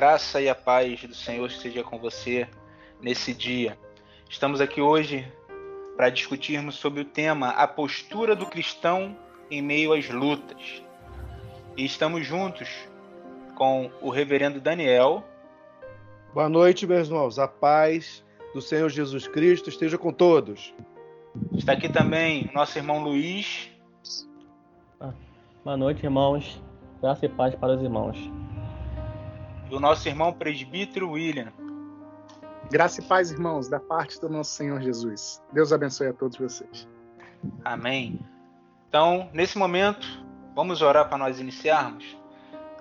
graça e a paz do Senhor esteja com você nesse dia. Estamos aqui hoje para discutirmos sobre o tema A postura do cristão em meio às lutas. E estamos juntos com o reverendo Daniel. Boa noite, meus irmãos. A paz do Senhor Jesus Cristo esteja com todos. Está aqui também nosso irmão Luiz. Ah, boa noite, irmãos. Graça e paz para os irmãos. E o nosso irmão presbítero William. Graça e paz, irmãos, da parte do nosso Senhor Jesus. Deus abençoe a todos vocês. Amém. Então, nesse momento, vamos orar para nós iniciarmos.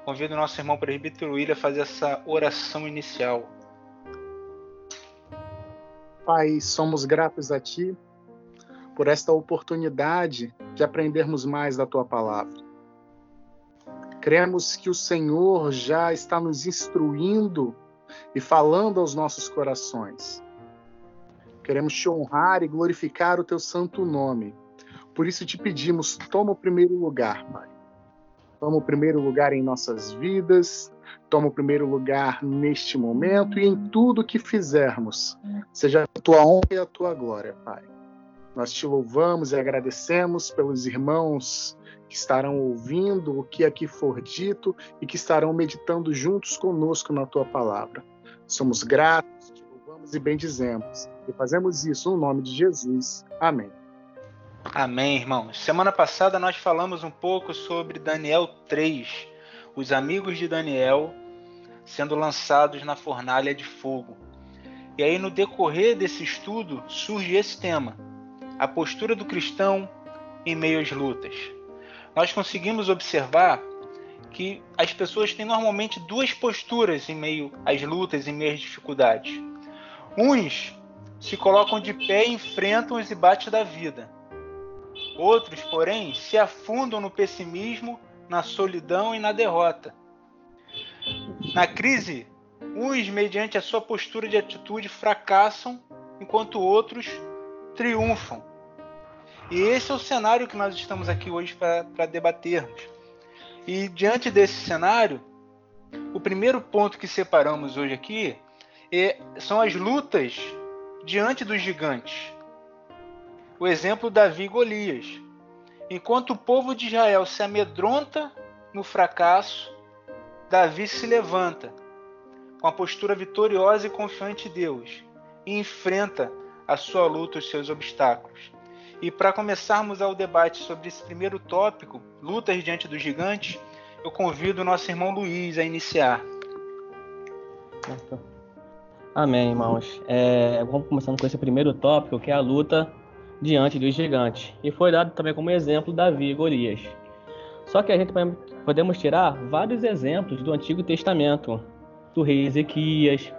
Convido o nosso irmão presbítero William a fazer essa oração inicial. Pai, somos gratos a Ti por esta oportunidade de aprendermos mais da Tua palavra. Cremos que o Senhor já está nos instruindo e falando aos nossos corações. Queremos te honrar e glorificar o teu santo nome. Por isso te pedimos, toma o primeiro lugar, Pai. Toma o primeiro lugar em nossas vidas, toma o primeiro lugar neste momento e em tudo que fizermos. Seja a tua honra e a tua glória, Pai. Nós te louvamos e agradecemos pelos irmãos que estarão ouvindo o que aqui for dito e que estarão meditando juntos conosco na tua palavra. Somos gratos, te louvamos e bendizemos. E fazemos isso no nome de Jesus. Amém. Amém, irmãos. Semana passada nós falamos um pouco sobre Daniel 3, os amigos de Daniel sendo lançados na fornalha de fogo. E aí, no decorrer desse estudo, surge esse tema: a postura do cristão em meio às lutas nós conseguimos observar que as pessoas têm normalmente duas posturas em meio às lutas, em meio às dificuldades. Uns se colocam de pé e enfrentam os embates da vida. Outros, porém, se afundam no pessimismo, na solidão e na derrota. Na crise, uns, mediante a sua postura de atitude, fracassam, enquanto outros triunfam e esse é o cenário que nós estamos aqui hoje para debatermos. E diante desse cenário, o primeiro ponto que separamos hoje aqui é, são as lutas diante dos gigantes. O exemplo Davi e Golias. Enquanto o povo de Israel se amedronta no fracasso, Davi se levanta com a postura vitoriosa e confiante em Deus e enfrenta a sua luta, os seus obstáculos. E para começarmos ao debate sobre esse primeiro tópico, lutas diante dos gigantes, eu convido o nosso irmão Luiz a iniciar. Amém, irmãos. É, vamos começando com esse primeiro tópico, que é a luta diante dos gigantes. E foi dado também como exemplo Davi e Golias. Só que a gente podemos tirar vários exemplos do Antigo Testamento, do rei Ezequias,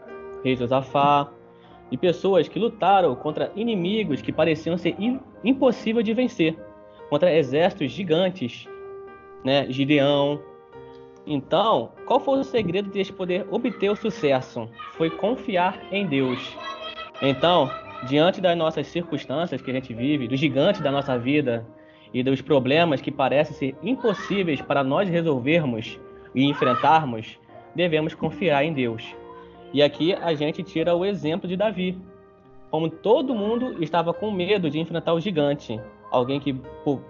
rei Josafá, de pessoas que lutaram contra inimigos que pareciam ser impossível de vencer, contra exércitos gigantes, né, Gideão. Então, qual foi o segredo de poder obter o sucesso? Foi confiar em Deus. Então, diante das nossas circunstâncias que a gente vive, dos gigantes da nossa vida e dos problemas que parecem ser impossíveis para nós resolvermos e enfrentarmos, devemos confiar em Deus. E aqui a gente tira o exemplo de Davi. Como todo mundo estava com medo de enfrentar o gigante, alguém que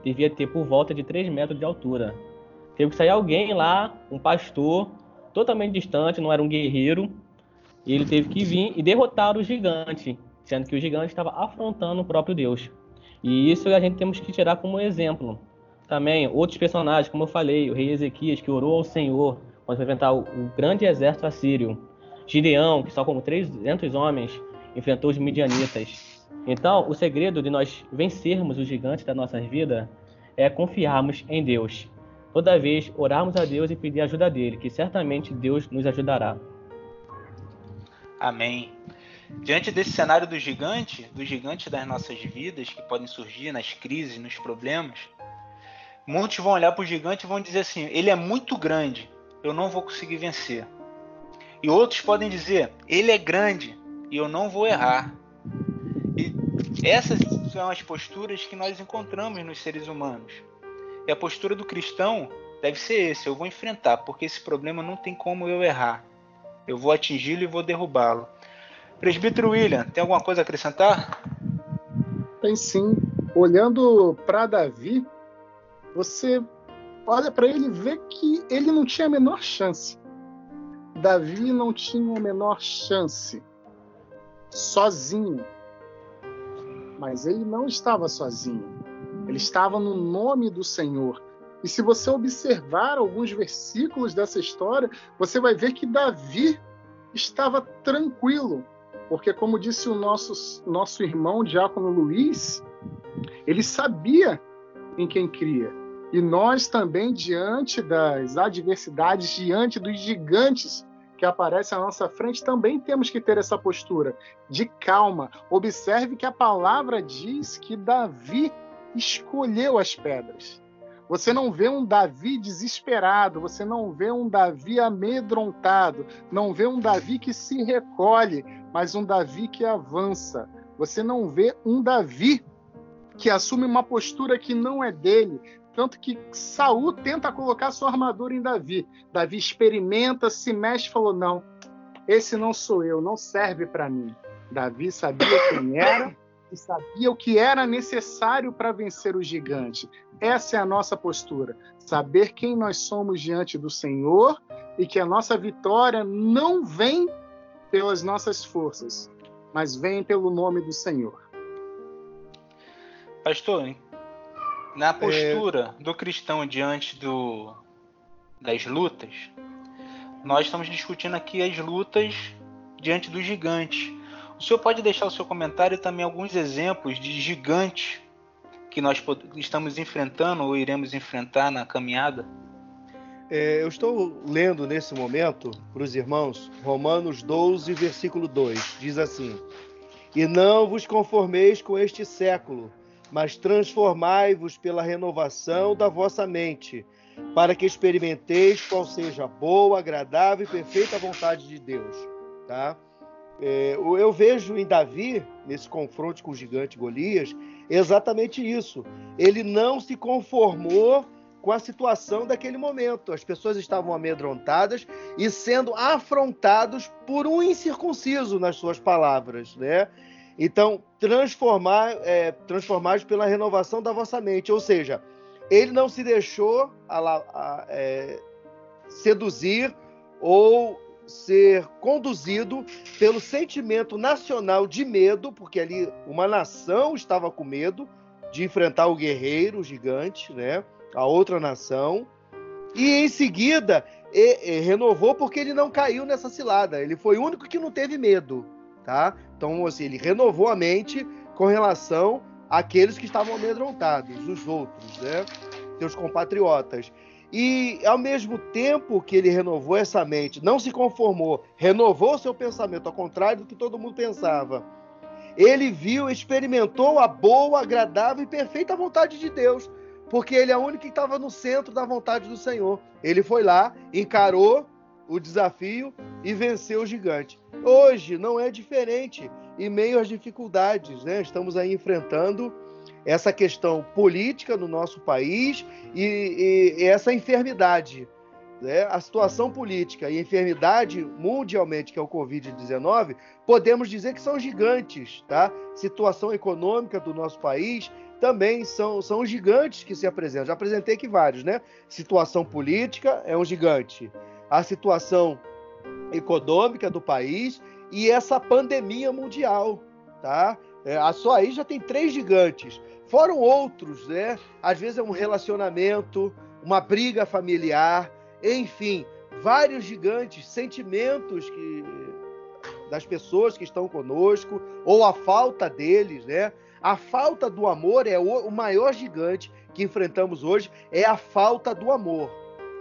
devia ter por volta de 3 metros de altura. Teve que sair alguém lá, um pastor, totalmente distante, não era um guerreiro, e ele teve que vir e derrotar o gigante, sendo que o gigante estava afrontando o próprio Deus. E isso a gente temos que tirar como exemplo. Também outros personagens, como eu falei, o rei Ezequias, que orou ao Senhor para enfrentar o grande exército assírio. Gideão, que só com 300 homens enfrentou os midianitas. Então, o segredo de nós vencermos os gigantes da nossa vida é confiarmos em Deus. Toda vez orarmos a Deus e pedir ajuda dele, que certamente Deus nos ajudará. Amém. Diante desse cenário do gigante, do gigante das nossas vidas que podem surgir nas crises, nos problemas, muitos vão olhar para o gigante e vão dizer assim: ele é muito grande, eu não vou conseguir vencer. E outros podem dizer: ele é grande e eu não vou errar. E essas são as posturas que nós encontramos nos seres humanos. E a postura do cristão deve ser esse: eu vou enfrentar, porque esse problema não tem como eu errar. Eu vou atingi-lo e vou derrubá-lo. Presbítero William, tem alguma coisa a acrescentar? Tem sim. Olhando para Davi, você olha para ele e vê que ele não tinha a menor chance. Davi não tinha a menor chance. Sozinho. Mas ele não estava sozinho. Ele estava no nome do Senhor. E se você observar alguns versículos dessa história, você vai ver que Davi estava tranquilo, porque, como disse o nosso, nosso irmão Diácono Luiz, ele sabia em quem cria. E nós também, diante das adversidades, diante dos gigantes que aparecem à nossa frente, também temos que ter essa postura de calma. Observe que a palavra diz que Davi escolheu as pedras. Você não vê um Davi desesperado, você não vê um Davi amedrontado, não vê um Davi que se recolhe, mas um Davi que avança. Você não vê um Davi que assume uma postura que não é dele. Tanto que Saul tenta colocar sua armadura em Davi. Davi experimenta, se mexe falou: não, esse não sou eu, não serve para mim. Davi sabia quem era e sabia o que era necessário para vencer o gigante. Essa é a nossa postura. Saber quem nós somos diante do Senhor e que a nossa vitória não vem pelas nossas forças, mas vem pelo nome do Senhor. Pastor, na postura é... do cristão diante do, das lutas, nós estamos discutindo aqui as lutas diante dos gigantes. O senhor pode deixar o seu comentário também alguns exemplos de gigantes que nós estamos enfrentando ou iremos enfrentar na caminhada? É, eu estou lendo nesse momento para os irmãos Romanos 12, versículo 2. Diz assim: E não vos conformeis com este século, mas transformai-vos pela renovação da vossa mente, para que experimenteis qual seja a boa, agradável e perfeita vontade de Deus. Tá? É, eu vejo em Davi, nesse confronto com o gigante Golias, exatamente isso. Ele não se conformou com a situação daquele momento. As pessoas estavam amedrontadas e sendo afrontados por um incircunciso nas suas palavras, né? Então, transformar, é, pela renovação da vossa mente, ou seja, ele não se deixou a, a, é, seduzir ou ser conduzido pelo sentimento nacional de medo, porque ali uma nação estava com medo de enfrentar o guerreiro, o gigante, né? A outra nação. E em seguida e, e, renovou porque ele não caiu nessa cilada. Ele foi o único que não teve medo, tá? Então, assim, ele renovou a mente com relação àqueles que estavam amedrontados, os outros, né? Seus compatriotas. E ao mesmo tempo que ele renovou essa mente, não se conformou, renovou seu pensamento, ao contrário do que todo mundo pensava. Ele viu, experimentou a boa, agradável e perfeita vontade de Deus, porque ele é o único que estava no centro da vontade do Senhor. Ele foi lá, encarou o desafio e venceu o gigante. Hoje não é diferente. Em meio às dificuldades, né? Estamos aí enfrentando essa questão política no nosso país e, e, e essa enfermidade. Né? A situação política e enfermidade mundialmente, que é o Covid-19, podemos dizer que são gigantes. Tá? Situação econômica do nosso país também são, são gigantes que se apresentam. Já apresentei aqui vários, né? Situação política é um gigante. A situação econômica do país e essa pandemia mundial, tá? É, só aí já tem três gigantes. Foram outros, né? Às vezes é um relacionamento, uma briga familiar, enfim, vários gigantes, sentimentos que das pessoas que estão conosco ou a falta deles, né? A falta do amor é o, o maior gigante que enfrentamos hoje é a falta do amor.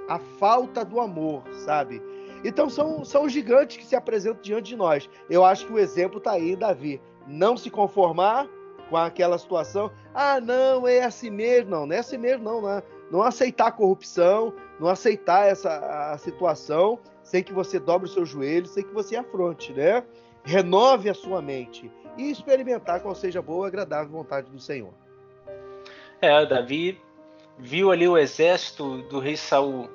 A falta do amor, sabe? Então são, são gigantes que se apresentam diante de nós. Eu acho que o exemplo está aí, Davi. Não se conformar com aquela situação. Ah, não, é assim mesmo. Não, não é assim mesmo, não. Não, é. não aceitar a corrupção, não aceitar essa a situação sem que você dobre os seus joelhos, sem que você afronte, né? Renove a sua mente e experimentar qual seja a boa agradável vontade do Senhor. É, Davi viu ali o exército do rei Saul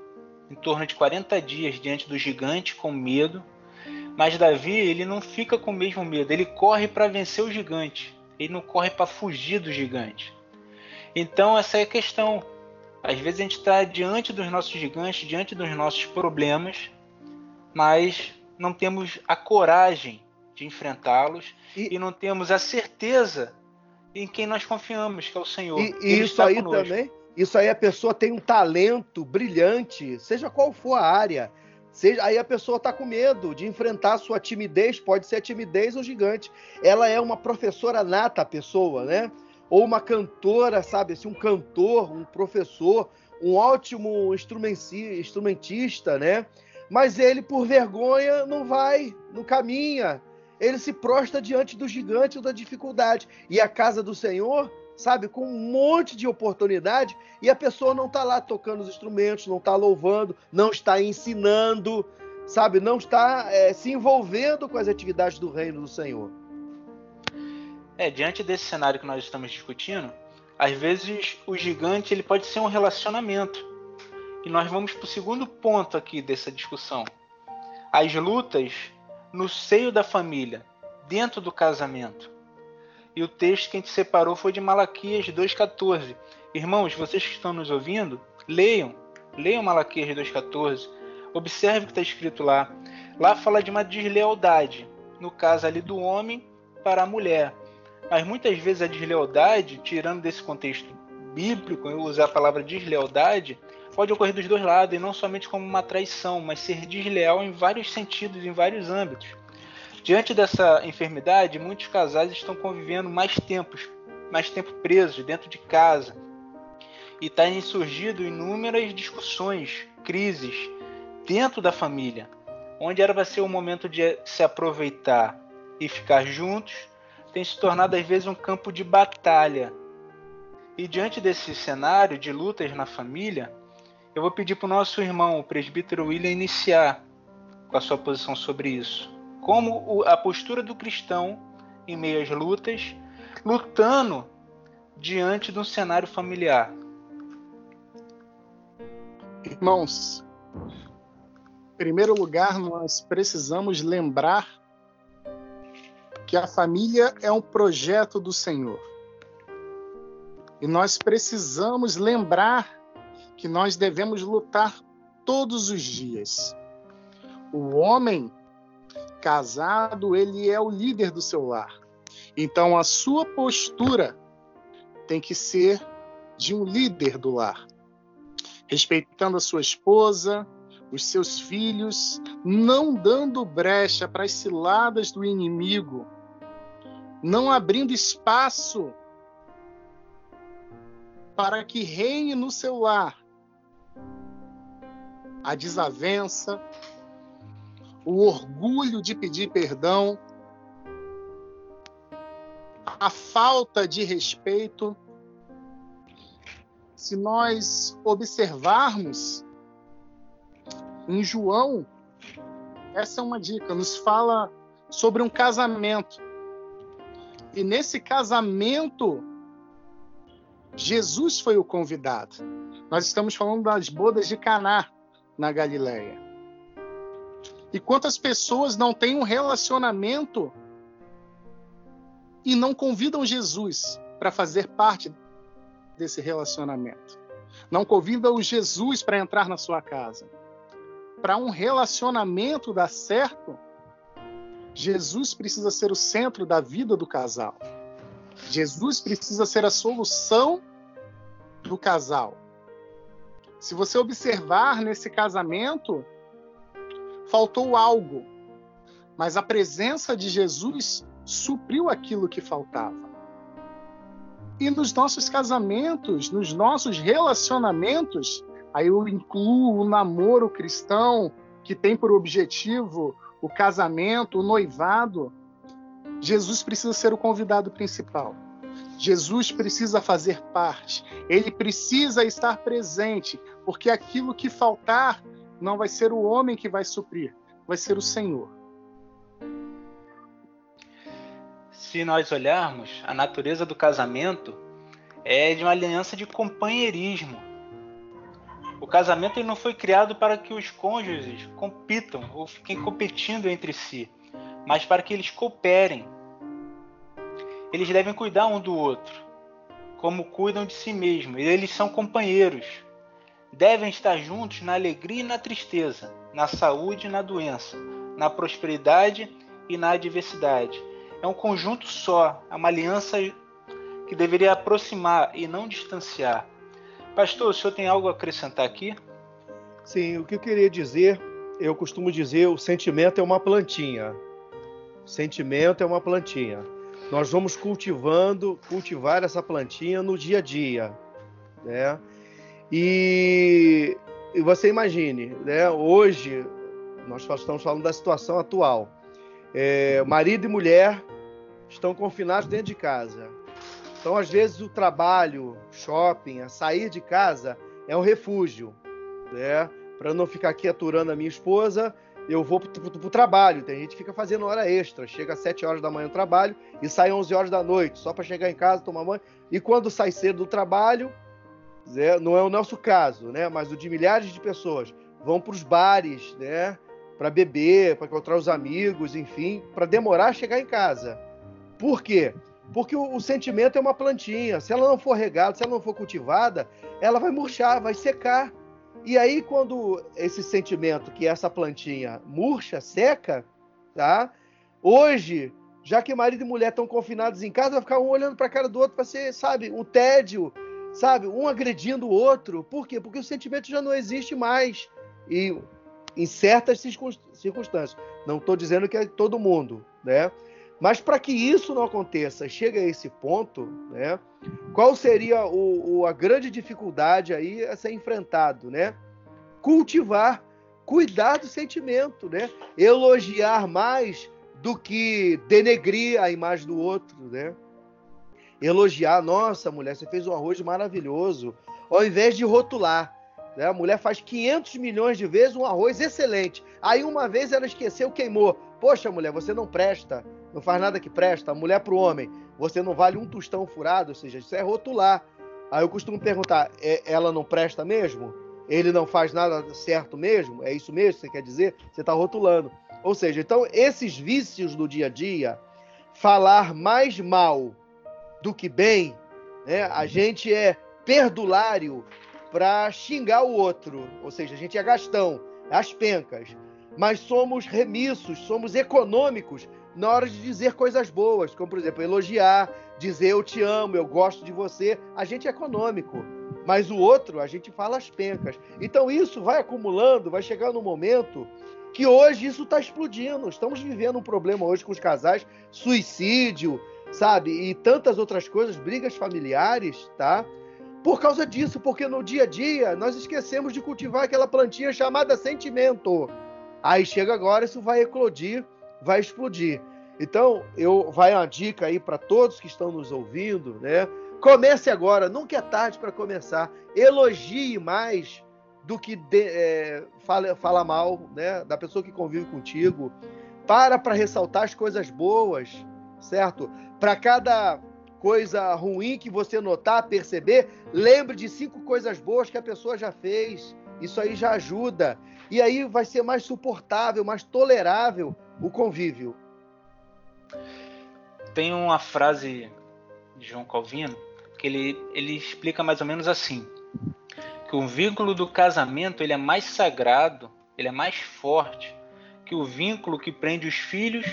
em torno de 40 dias diante do gigante com medo. Mas Davi, ele não fica com o mesmo medo, ele corre para vencer o gigante. Ele não corre para fugir do gigante. Então, essa é a questão. Às vezes a gente está diante dos nossos gigantes, diante dos nossos problemas, mas não temos a coragem de enfrentá-los e, e, não temos a certeza em quem nós confiamos, que é o Senhor. E, e isso aí conosco. também, isso aí a pessoa tem um talento brilhante, seja qual for a área. Seja, aí a pessoa está com medo de enfrentar sua timidez, pode ser a timidez ou gigante. Ela é uma professora nata, a pessoa, né? Ou uma cantora, sabe? Assim, um cantor, um professor, um ótimo instrumentista, né? Mas ele, por vergonha, não vai, não caminha. Ele se prostra diante do gigante ou da dificuldade. E a casa do Senhor sabe, com um monte de oportunidade, e a pessoa não está lá tocando os instrumentos, não está louvando, não está ensinando, sabe, não está é, se envolvendo com as atividades do reino do Senhor. É, diante desse cenário que nós estamos discutindo, às vezes o gigante ele pode ser um relacionamento. E nós vamos para o segundo ponto aqui dessa discussão. As lutas no seio da família, dentro do casamento. E o texto que a gente separou foi de Malaquias 2,14. Irmãos, vocês que estão nos ouvindo, leiam. Leiam Malaquias 2,14. Observe o que está escrito lá. Lá fala de uma deslealdade. No caso ali do homem para a mulher. Mas muitas vezes a deslealdade, tirando desse contexto bíblico, eu usar a palavra deslealdade, pode ocorrer dos dois lados, e não somente como uma traição, mas ser desleal em vários sentidos, em vários âmbitos. Diante dessa enfermidade, muitos casais estão convivendo mais tempos, mais tempo presos dentro de casa. E têm surgido inúmeras discussões, crises dentro da família, onde era para ser o momento de se aproveitar e ficar juntos, tem se tornado às vezes um campo de batalha. E diante desse cenário de lutas na família, eu vou pedir para o nosso irmão, o presbítero William, iniciar com a sua posição sobre isso como a postura do cristão em meio às lutas, lutando diante de um cenário familiar. Irmãos, em primeiro lugar, nós precisamos lembrar que a família é um projeto do Senhor. E nós precisamos lembrar que nós devemos lutar todos os dias. O homem casado, ele é o líder do seu lar. Então a sua postura tem que ser de um líder do lar, respeitando a sua esposa, os seus filhos, não dando brecha para as ciladas do inimigo, não abrindo espaço para que reine no seu lar a desavença, o orgulho de pedir perdão, a falta de respeito. Se nós observarmos em João, essa é uma dica, nos fala sobre um casamento. E nesse casamento, Jesus foi o convidado. Nós estamos falando das bodas de Caná na Galileia. E quantas pessoas não têm um relacionamento e não convidam Jesus para fazer parte desse relacionamento? Não convidam Jesus para entrar na sua casa. Para um relacionamento dar certo, Jesus precisa ser o centro da vida do casal. Jesus precisa ser a solução do casal. Se você observar nesse casamento, faltou algo, mas a presença de Jesus supriu aquilo que faltava. E nos nossos casamentos, nos nossos relacionamentos, aí eu incluo o namoro cristão, que tem por objetivo o casamento, o noivado. Jesus precisa ser o convidado principal. Jesus precisa fazer parte, ele precisa estar presente, porque aquilo que faltar não vai ser o homem que vai suprir, vai ser o Senhor. Se nós olharmos, a natureza do casamento é de uma aliança de companheirismo. O casamento não foi criado para que os cônjuges compitam ou fiquem competindo entre si, mas para que eles cooperem. Eles devem cuidar um do outro, como cuidam de si mesmos. Eles são companheiros. Devem estar juntos na alegria e na tristeza, na saúde e na doença, na prosperidade e na adversidade. É um conjunto só, é uma aliança que deveria aproximar e não distanciar. Pastor, o senhor tem algo a acrescentar aqui? Sim, o que eu queria dizer, eu costumo dizer, o sentimento é uma plantinha. O sentimento é uma plantinha. Nós vamos cultivando, cultivar essa plantinha no dia a dia, né? E, e você imagine, né? Hoje nós estamos falando da situação atual. É, marido e mulher estão confinados dentro de casa. Então, às vezes, o trabalho, shopping, a sair de casa é um refúgio. Né? Para não ficar aqui aturando a minha esposa, eu vou para o trabalho. Tem gente que fica fazendo hora extra. Chega às 7 horas da manhã no trabalho e sai às 11 horas da noite, só para chegar em casa, tomar banho. E quando sai cedo do trabalho, né, não é o nosso caso, né? mas o de milhares de pessoas, vão para os bares, né? para beber, para encontrar os amigos, enfim, para demorar a chegar em casa. Por quê? Porque o, o, sentimento é uma plantinha. Se ela não for regada, se ela não for cultivada, ela vai murchar, vai secar. E aí, quando esse sentimento, que é essa plantinha, murcha, seca, tá? Hoje, já que marido e mulher estão confinados em casa, vai ficar um olhando para a cara do outro para ser, sabe, um tédio, sabe, um agredindo o outro. Por quê? Porque o sentimento já não existe mais. E em certas circunstâncias. Não estou dizendo que é todo mundo, né? Mas para que isso não aconteça, chega a esse ponto, né? Qual seria o, o, a grande dificuldade aí a ser enfrentado, né? Cultivar, cuidar do sentimento, né? Elogiar mais do que denegrir a imagem do outro, né? Elogiar, nossa mulher, você fez um arroz maravilhoso, ao invés de rotular. Né? A mulher faz 500 milhões de vezes um arroz excelente. Aí uma vez ela esqueceu, queimou. Poxa, mulher, você não presta. Não faz nada que presta. A mulher para o homem, você não vale um tostão furado. Ou seja, isso é rotular. Aí eu costumo perguntar, é, ela não presta mesmo? Ele não faz nada certo mesmo? É isso mesmo que você quer dizer? Você está rotulando. Ou seja, então esses vícios do dia a dia, falar mais mal do que bem, né? a gente é perdulário para xingar o outro. Ou seja, a gente é gastão, as pencas. Mas somos remissos, somos econômicos na hora de dizer coisas boas, como por exemplo, elogiar, dizer eu te amo, eu gosto de você. A gente é econômico. Mas o outro, a gente fala as pencas. Então isso vai acumulando, vai chegar no momento que hoje isso está explodindo. Estamos vivendo um problema hoje com os casais, suicídio, sabe? E tantas outras coisas, brigas familiares, tá? por causa disso, porque no dia a dia nós esquecemos de cultivar aquela plantinha chamada sentimento. Aí chega agora, isso vai eclodir, vai explodir. Então, eu vai uma dica aí para todos que estão nos ouvindo, né? Comece agora, nunca é tarde para começar. Elogie mais do que de, é, fala, fala mal, né? Da pessoa que convive contigo. Para para ressaltar as coisas boas, certo? Para cada coisa ruim que você notar, perceber, lembre de cinco coisas boas que a pessoa já fez. Isso aí já ajuda. E aí vai ser mais suportável, mais tolerável o convívio. Tem uma frase de João Calvino que ele, ele explica mais ou menos assim: que o vínculo do casamento ele é mais sagrado, ele é mais forte que o vínculo que prende os filhos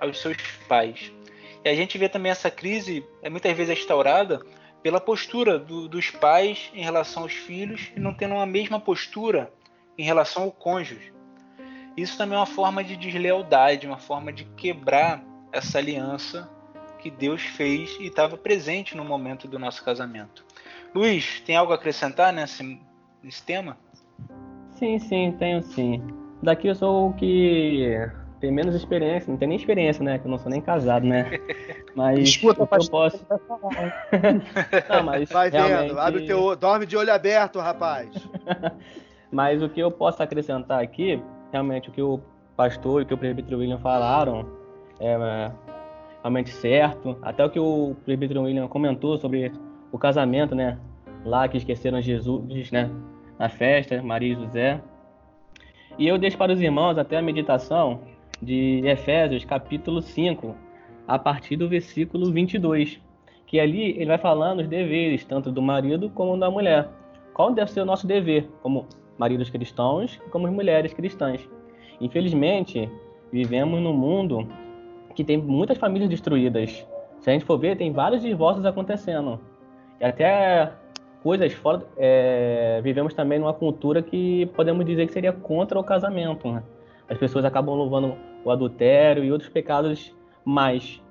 aos seus pais. E a gente vê também essa crise, é muitas vezes restaurada pela postura do, dos pais em relação aos filhos e não tendo a mesma postura em relação ao cônjuge. Isso também é uma forma de deslealdade, uma forma de quebrar essa aliança que Deus fez e estava presente no momento do nosso casamento. Luiz, tem algo a acrescentar nesse, nesse tema? Sim, sim, tenho sim. Daqui eu sou o que tem menos experiência, não tem nem experiência, né? Que eu não sou nem casado, né? Mas Escuta, o que eu posso. não, mas Vai realmente... vendo, abre o teu. Dorme de olho aberto, rapaz. mas o que eu posso acrescentar aqui, realmente o que o pastor e o que o presbítero William falaram é realmente certo. Até o que o presbítero William comentou sobre o casamento, né? Lá que esqueceram Jesus, né? na festa, Maria e José. E eu deixo para os irmãos até a meditação de Efésios, capítulo 5, a partir do versículo 22, que ali ele vai falando os deveres, tanto do marido como da mulher. Qual deve ser o nosso dever como maridos cristãos e como mulheres cristãs? Infelizmente, vivemos num mundo que tem muitas famílias destruídas. Se a gente for ver, tem vários divórcios acontecendo. E até coisas fora. É, vivemos também numa cultura que podemos dizer que seria contra o casamento. Né? As pessoas acabam louvando o adultério e outros pecados mais.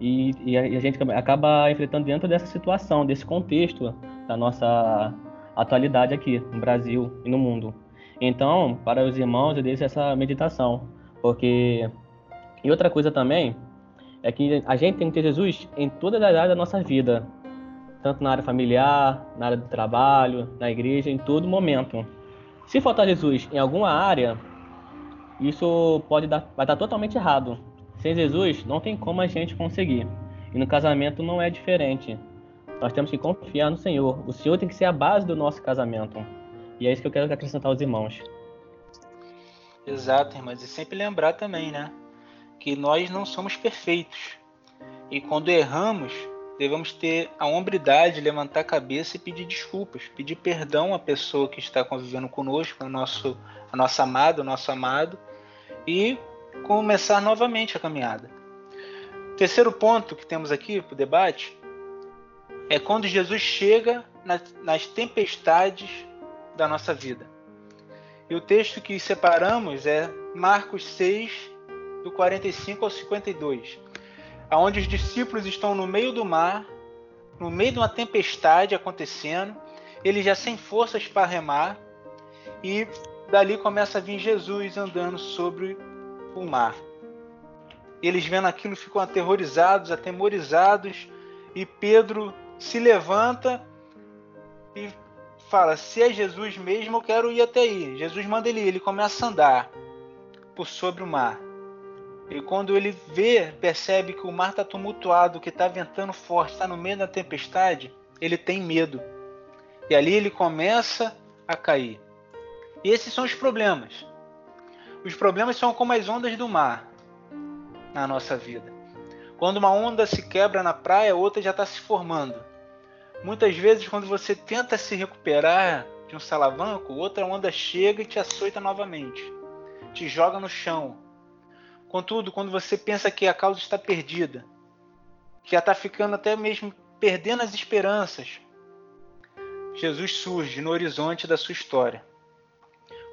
E, e, a, e, a, gente acaba enfrentando dentro dessa situação, desse contexto da nossa atualidade aqui no Brasil e no mundo. Então, para os irmãos, eu deixo essa meditação, porque e outra coisa também é que a gente tem que ter Jesus em todas as áreas da nossa vida, tanto na área familiar, na área do trabalho, na igreja, em todo momento. Se faltar Jesus em alguma área, isso pode dar, vai dar totalmente errado. Sem Jesus, não tem como a gente conseguir. E no casamento não é diferente. Nós temos que confiar no Senhor. O Senhor tem que ser a base do nosso casamento. E é isso que eu quero acrescentar aos irmãos. Exato, irmãs. E sempre lembrar também, né? Que nós não somos perfeitos. E quando erramos, devemos ter a hombridade, levantar a cabeça e pedir desculpas, pedir perdão à pessoa que está convivendo conosco, ao nosso, a nossa amada, o nosso amado, e começar novamente a caminhada. Terceiro ponto que temos aqui para o debate é quando Jesus chega nas, tempestades da nossa vida. E o texto que separamos é Marcos 6, do 45 ao 52 aonde os discípulos estão no meio do mar, no meio de uma tempestade acontecendo, eles já sem forças para remar, e dali começa a vir Jesus andando sobre o mar. Eles vendo aquilo ficam aterrorizados, atemorizados, e Pedro se levanta e fala: Se é Jesus mesmo, eu quero ir até aí. Jesus manda ele ir, ele começa a andar por sobre o mar. E quando ele vê, percebe que o mar está tumultuado, que está ventando forte, está no meio da tempestade, ele tem medo. E ali ele começa a cair. E esses são os problemas. Os problemas são como as ondas do mar na nossa vida. Quando uma onda se quebra na praia, outra já está se formando. Muitas vezes, quando você tenta se recuperar de um salavanco, outra onda chega e te açoita novamente, te joga no chão, Contudo, quando você pensa que a causa está perdida, que já está ficando até mesmo perdendo as esperanças, Jesus surge no horizonte da sua história.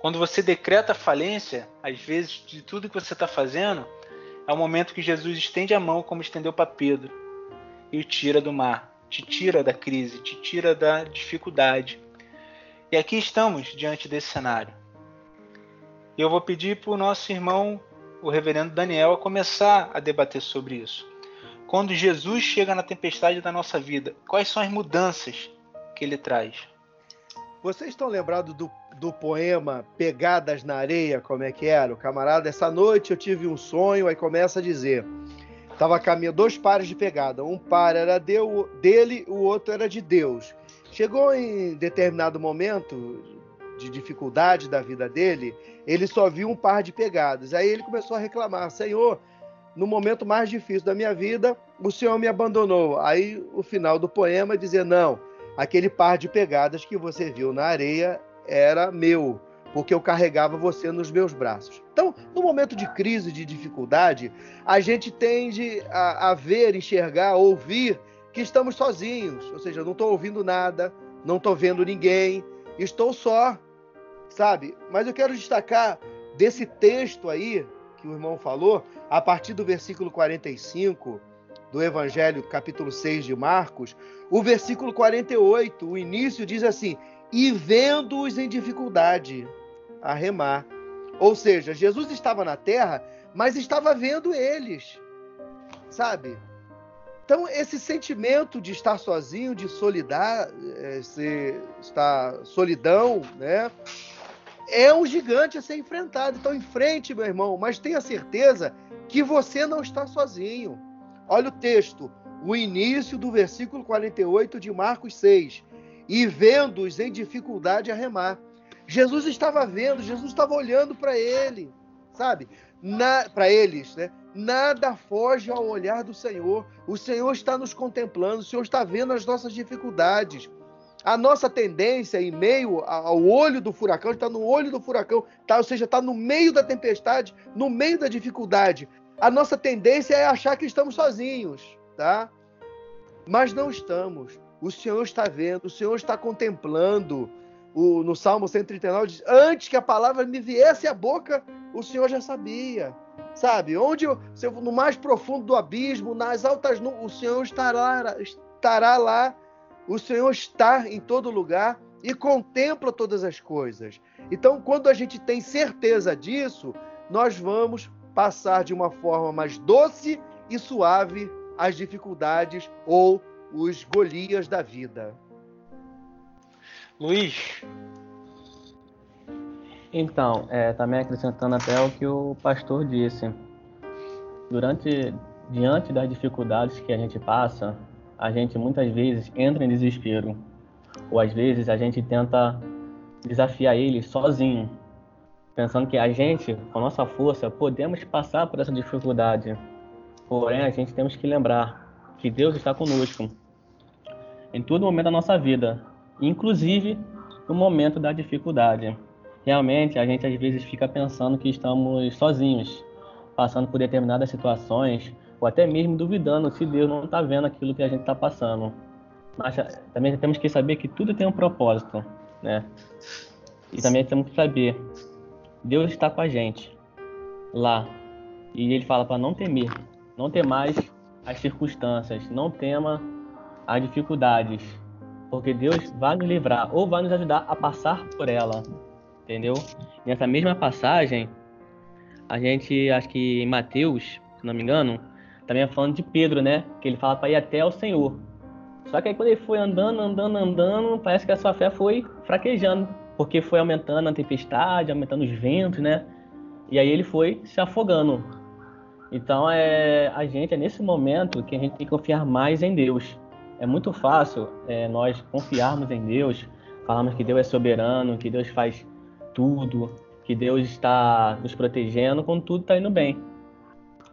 Quando você decreta a falência, às vezes, de tudo que você está fazendo, é o momento que Jesus estende a mão, como estendeu para Pedro, e o tira do mar, te tira da crise, te tira da dificuldade. E aqui estamos diante desse cenário. E eu vou pedir para o nosso irmão o reverendo Daniel a começar a debater sobre isso. Quando Jesus chega na tempestade da nossa vida, quais são as mudanças que ele traz? Vocês estão lembrados do, do poema Pegadas na Areia, como é que era? O camarada, essa noite eu tive um sonho, aí começa a dizer. Tava caminhando dois pares de pegada. Um par era de, dele, o outro era de Deus. Chegou em determinado momento, de dificuldade da vida dele, ele só viu um par de pegadas. Aí ele começou a reclamar: Senhor, no momento mais difícil da minha vida, o Senhor me abandonou. Aí o final do poema dizer: Não, aquele par de pegadas que você viu na areia era meu, porque eu carregava você nos meus braços. Então, no momento de crise, de dificuldade, a gente tende a, a ver, enxergar, ouvir que estamos sozinhos, ou seja, não estou ouvindo nada, não estou vendo ninguém, estou só sabe? Mas eu quero destacar desse texto aí que o irmão falou, a partir do versículo 45 do Evangelho, capítulo 6 de Marcos, o versículo 48, o início diz assim: "E vendo-os em dificuldade a remar". Ou seja, Jesus estava na terra, mas estava vendo eles. Sabe? Então, esse sentimento de estar sozinho, de solidar, é, estar solidão, né? é um gigante a ser enfrentado. Então, enfrente, meu irmão, mas tenha certeza que você não está sozinho. Olha o texto, o início do versículo 48 de Marcos 6. E vendo-os em dificuldade a remar. Jesus estava vendo, Jesus estava olhando para ele, sabe? Para eles, né? Nada foge ao olhar do Senhor. O Senhor está nos contemplando, o Senhor está vendo as nossas dificuldades. A nossa tendência, em meio ao olho do furacão, está no olho do furacão, tá? ou seja, está no meio da tempestade, no meio da dificuldade. A nossa tendência é achar que estamos sozinhos, tá? Mas não estamos. O Senhor está vendo, o Senhor está contemplando. O, no Salmo 139 diz: Antes que a palavra me viesse à boca, o Senhor já sabia. Sabe? Onde eu, no mais profundo do abismo, nas altas nuvens, o Senhor estará, estará lá. O Senhor está em todo lugar e contempla todas as coisas. Então, quando a gente tem certeza disso, nós vamos passar de uma forma mais doce e suave as dificuldades ou os Golias da vida. Luiz. Então, é, também acrescentando até o que o pastor disse. Durante, diante das dificuldades que a gente passa, a gente muitas vezes entra em desespero. Ou às vezes a gente tenta desafiar ele sozinho, pensando que a gente, com a nossa força, podemos passar por essa dificuldade. Porém, a gente temos que lembrar que Deus está conosco em todo momento da nossa vida, inclusive no momento da dificuldade. Realmente, a gente às vezes fica pensando que estamos sozinhos, passando por determinadas situações, ou até mesmo duvidando se Deus não está vendo aquilo que a gente está passando. Mas eh, também temos que saber que tudo tem um propósito, né? E também temos que saber, Deus está com a gente lá. E ele fala para não temer, não ter mais as circunstâncias, não tema as dificuldades, porque Deus vai nos livrar ou vai nos ajudar a passar por ela, entendeu? Nessa mesma passagem, a gente, acho que em Mateus, se não me engano, também é falando de Pedro, né? Que ele fala para ir até o Senhor. Só que aí quando ele foi andando, andando, andando, parece que a sua fé foi fraquejando, porque foi aumentando a tempestade, aumentando os ventos, né? E aí ele foi se afogando. Então é a gente é nesse momento que a gente tem que confiar mais em Deus é muito fácil é, nós confiarmos em Deus, falarmos que Deus é soberano, que Deus faz tudo, que Deus está nos protegendo quando tudo está indo bem.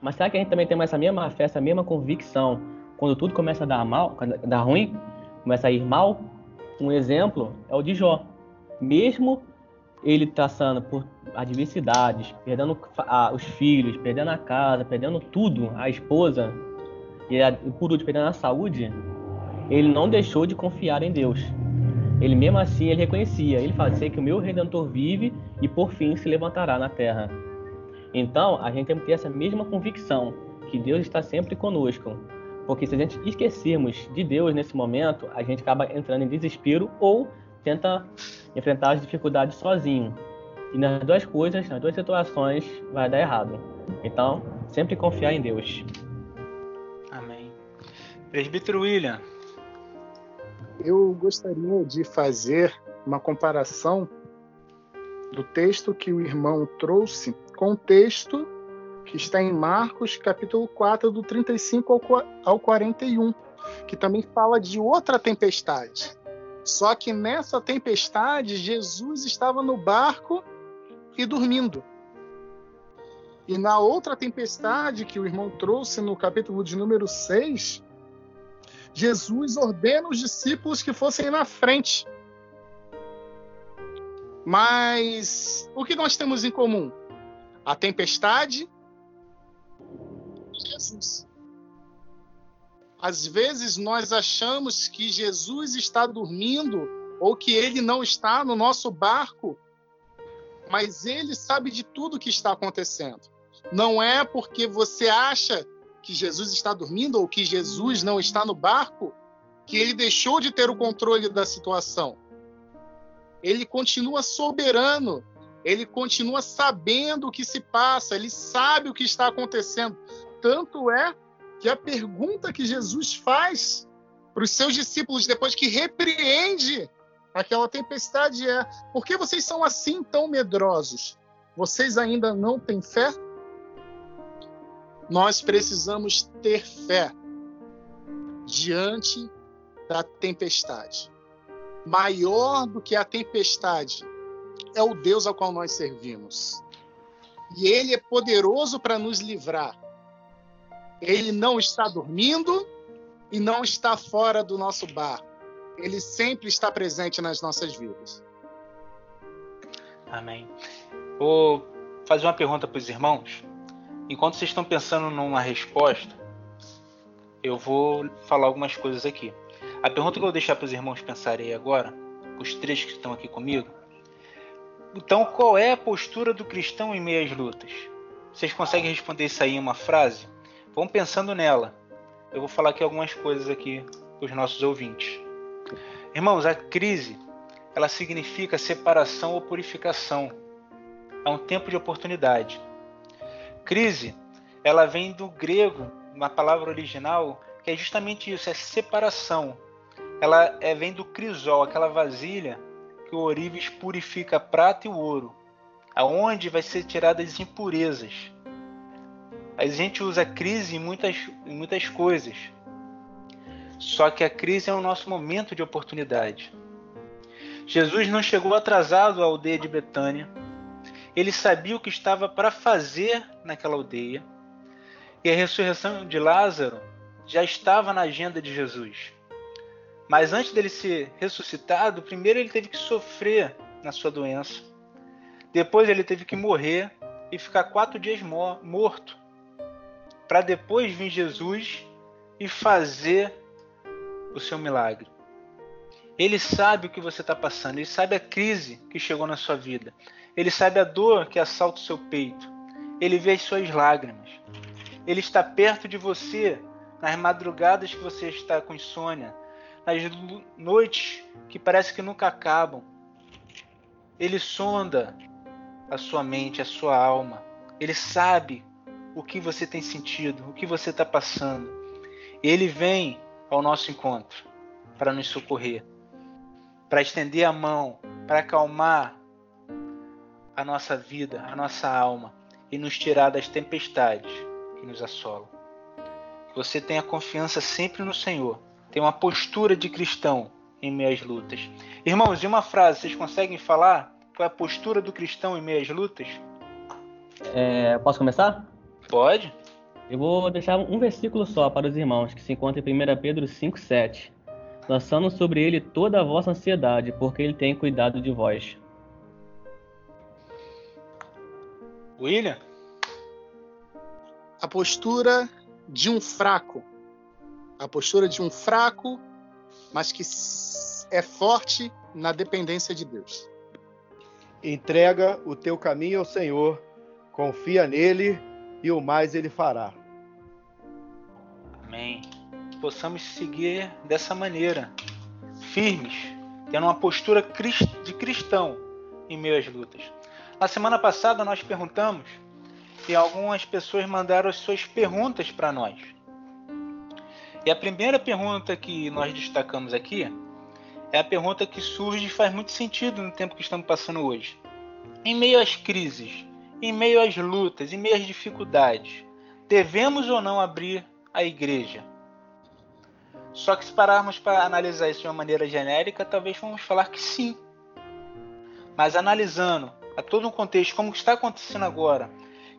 Mas será que a gente também tem essa mesma fé, essa mesma convicção quando tudo começa a dar mal, a dar ruim, começa a ir mal? Um exemplo é o de Jó. Mesmo ele passando por adversidades, perdendo os filhos, perdendo a casa, perdendo tudo, a esposa, e por último perdendo a saúde, ele não deixou de confiar em Deus. Ele mesmo assim ele reconhecia, ele fazia que o meu redentor vive e por fim se levantará na terra. Então, a gente tem que ter essa mesma convicção que Deus está sempre conosco. Porque se a gente esquecermos de Deus nesse momento, a gente acaba entrando em desespero ou tenta enfrentar as dificuldades sozinho. E nas duas coisas, nas duas situações, vai dar errado. Então, sempre confiar em Deus. Amém. Presbítero William, eu gostaria de fazer uma comparação do texto que o irmão trouxe com o texto que está em Marcos, capítulo 4, do 35 ao 41, que também fala de outra tempestade. Só que nessa tempestade, Jesus estava no barco e dormindo. E na outra tempestade que o irmão trouxe no capítulo de número 6, Jesus ordena os discípulos que fossem na frente. Mas o que nós temos em comum? A tempestade e Jesus. Às vezes nós achamos que Jesus está dormindo ou que ele não está no nosso barco, mas ele sabe de tudo que está acontecendo. Não é porque você acha que Jesus está dormindo ou que Jesus não está no barco, que ele deixou de ter o controle da situação. Ele continua soberano, ele continua sabendo o que se passa, ele sabe o que está acontecendo. Tanto é que a pergunta que Jesus faz para os seus discípulos depois que repreende aquela tempestade é: por que vocês são assim tão medrosos? Vocês ainda não têm fé? Nós precisamos ter fé diante da tempestade. Maior do que a tempestade é o Deus ao qual nós servimos. E ele é poderoso para nos livrar. Ele não está dormindo e não está fora do nosso bar. Ele sempre está presente nas nossas vidas. Amém. Vou fazer uma pergunta para os irmãos. Enquanto vocês estão pensando numa resposta, eu vou falar algumas coisas aqui. A pergunta que eu vou deixar para os irmãos pensarem agora, os três que estão aqui comigo. Então, qual é a postura do cristão em meio às lutas? Vocês conseguem responder isso aí em uma frase? Vão pensando nela. Eu vou falar aqui algumas coisas aqui para os nossos ouvintes. Irmãos, a crise, ela significa separação ou purificação. É um tempo de oportunidade. Crise, ela vem do grego, uma palavra original, que é justamente isso, é separação. Ela é, vem do crisol, aquela vasilha que o ourives purifica a prata e o ouro, aonde vai ser tiradas as impurezas. A gente usa crise em muitas, em muitas coisas. Só que a crise é o nosso momento de oportunidade. Jesus não chegou atrasado à aldeia de Betânia. Ele sabia o que estava para fazer naquela aldeia. E a ressurreição de Lázaro já estava na agenda de Jesus. Mas antes dele ser ressuscitado, primeiro ele teve que sofrer na sua doença. Depois ele teve que morrer e ficar quatro dias morto para depois vir Jesus e fazer o seu milagre. Ele sabe o que você está passando, ele sabe a crise que chegou na sua vida, ele sabe a dor que assalta o seu peito, ele vê as suas lágrimas, ele está perto de você nas madrugadas que você está com insônia, nas noites que parece que nunca acabam. Ele sonda a sua mente, a sua alma. Ele sabe o que você tem sentido, o que você está passando. Ele vem ao nosso encontro para nos socorrer, para estender a mão, para acalmar a nossa vida, a nossa alma e nos tirar das tempestades que nos assolam. Que você tenha confiança sempre no Senhor, tenha uma postura de cristão em meio às lutas. Irmãos, em uma frase, vocês conseguem falar qual é a postura do cristão em meio às lutas? É, posso começar? Pode. Eu vou deixar um versículo só para os irmãos, que se encontra em 1 Pedro 5,7. Lançando sobre ele toda a vossa ansiedade, porque ele tem cuidado de vós. William? A postura de um fraco. A postura de um fraco, mas que é forte na dependência de Deus. Entrega o teu caminho ao Senhor, confia nele e o mais ele fará. Amém. Possamos seguir dessa maneira, firmes, tendo uma postura de cristão em meio às lutas. Na semana passada nós perguntamos e algumas pessoas mandaram as suas perguntas para nós. E a primeira pergunta que nós destacamos aqui é a pergunta que surge e faz muito sentido no tempo que estamos passando hoje. Em meio às crises, em meio às lutas, em meio às dificuldades, devemos ou não abrir a igreja? Só que se pararmos para analisar isso de uma maneira genérica, talvez vamos falar que sim. Mas analisando a todo um contexto, como está acontecendo agora,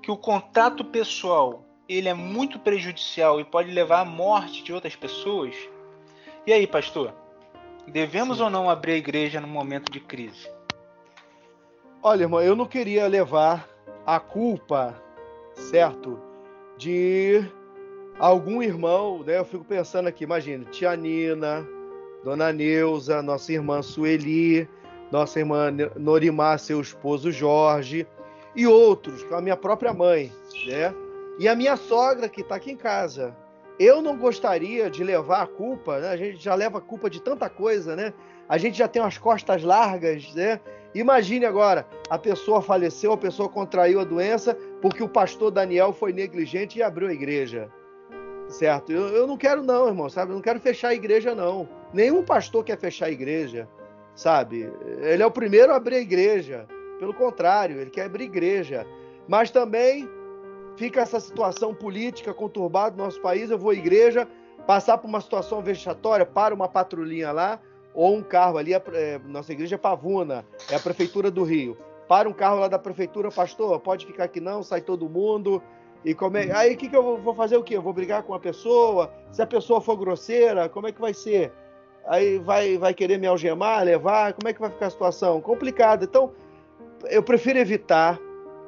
que o contato pessoal ele é muito prejudicial e pode levar à morte de outras pessoas. E aí, pastor? Devemos sim. ou não abrir a igreja no momento de crise? Olha, irmão, eu não queria levar a culpa, certo? De algum irmão, né? Eu fico pensando aqui, imagina, tia Nina, Dona Neuza, nossa irmã Sueli, nossa irmã Norimar, seu esposo Jorge, e outros, a minha própria mãe, né? E a minha sogra que está aqui em casa. Eu não gostaria de levar a culpa, né? A gente já leva a culpa de tanta coisa, né? A gente já tem umas costas largas, né? Imagine agora, a pessoa faleceu, a pessoa contraiu a doença porque o pastor Daniel foi negligente e abriu a igreja. Certo? Eu, eu não quero não, irmão, sabe? Eu não quero fechar a igreja não. Nenhum pastor quer fechar a igreja, sabe? Ele é o primeiro a abrir a igreja. Pelo contrário, ele quer abrir igreja. Mas também fica essa situação política conturbada no nosso país, eu vou à igreja, passar por uma situação vexatória, para uma patrulhinha lá, ou um carro ali, é, nossa igreja é Pavuna, é a prefeitura do Rio. Para um carro lá da prefeitura, pastor, pode ficar aqui não, sai todo mundo. E como é... Aí o que, que eu vou fazer o quê? Eu vou brigar com a pessoa? Se a pessoa for grosseira, como é que vai ser? Aí vai, vai querer me algemar, levar? Como é que vai ficar a situação? Complicado. Então, eu prefiro evitar.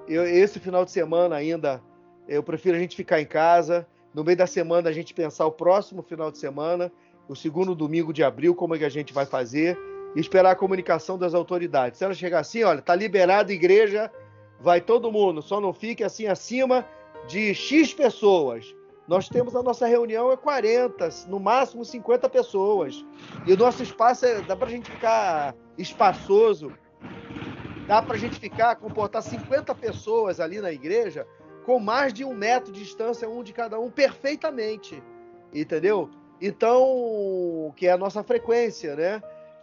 Eu, esse final de semana ainda, eu prefiro a gente ficar em casa. No meio da semana, a gente pensar o próximo final de semana, o segundo domingo de abril, como é que a gente vai fazer. E esperar a comunicação das autoridades. Se ela chegar assim, olha, tá liberada a igreja, vai todo mundo, só não fique assim acima de X pessoas. Nós temos a nossa reunião é 40, no máximo 50 pessoas. E o nosso espaço é, dá para a gente ficar espaçoso, dá para a gente ficar, comportar 50 pessoas ali na igreja com mais de um metro de distância, um de cada um, perfeitamente. Entendeu? Então, que é a nossa frequência, né?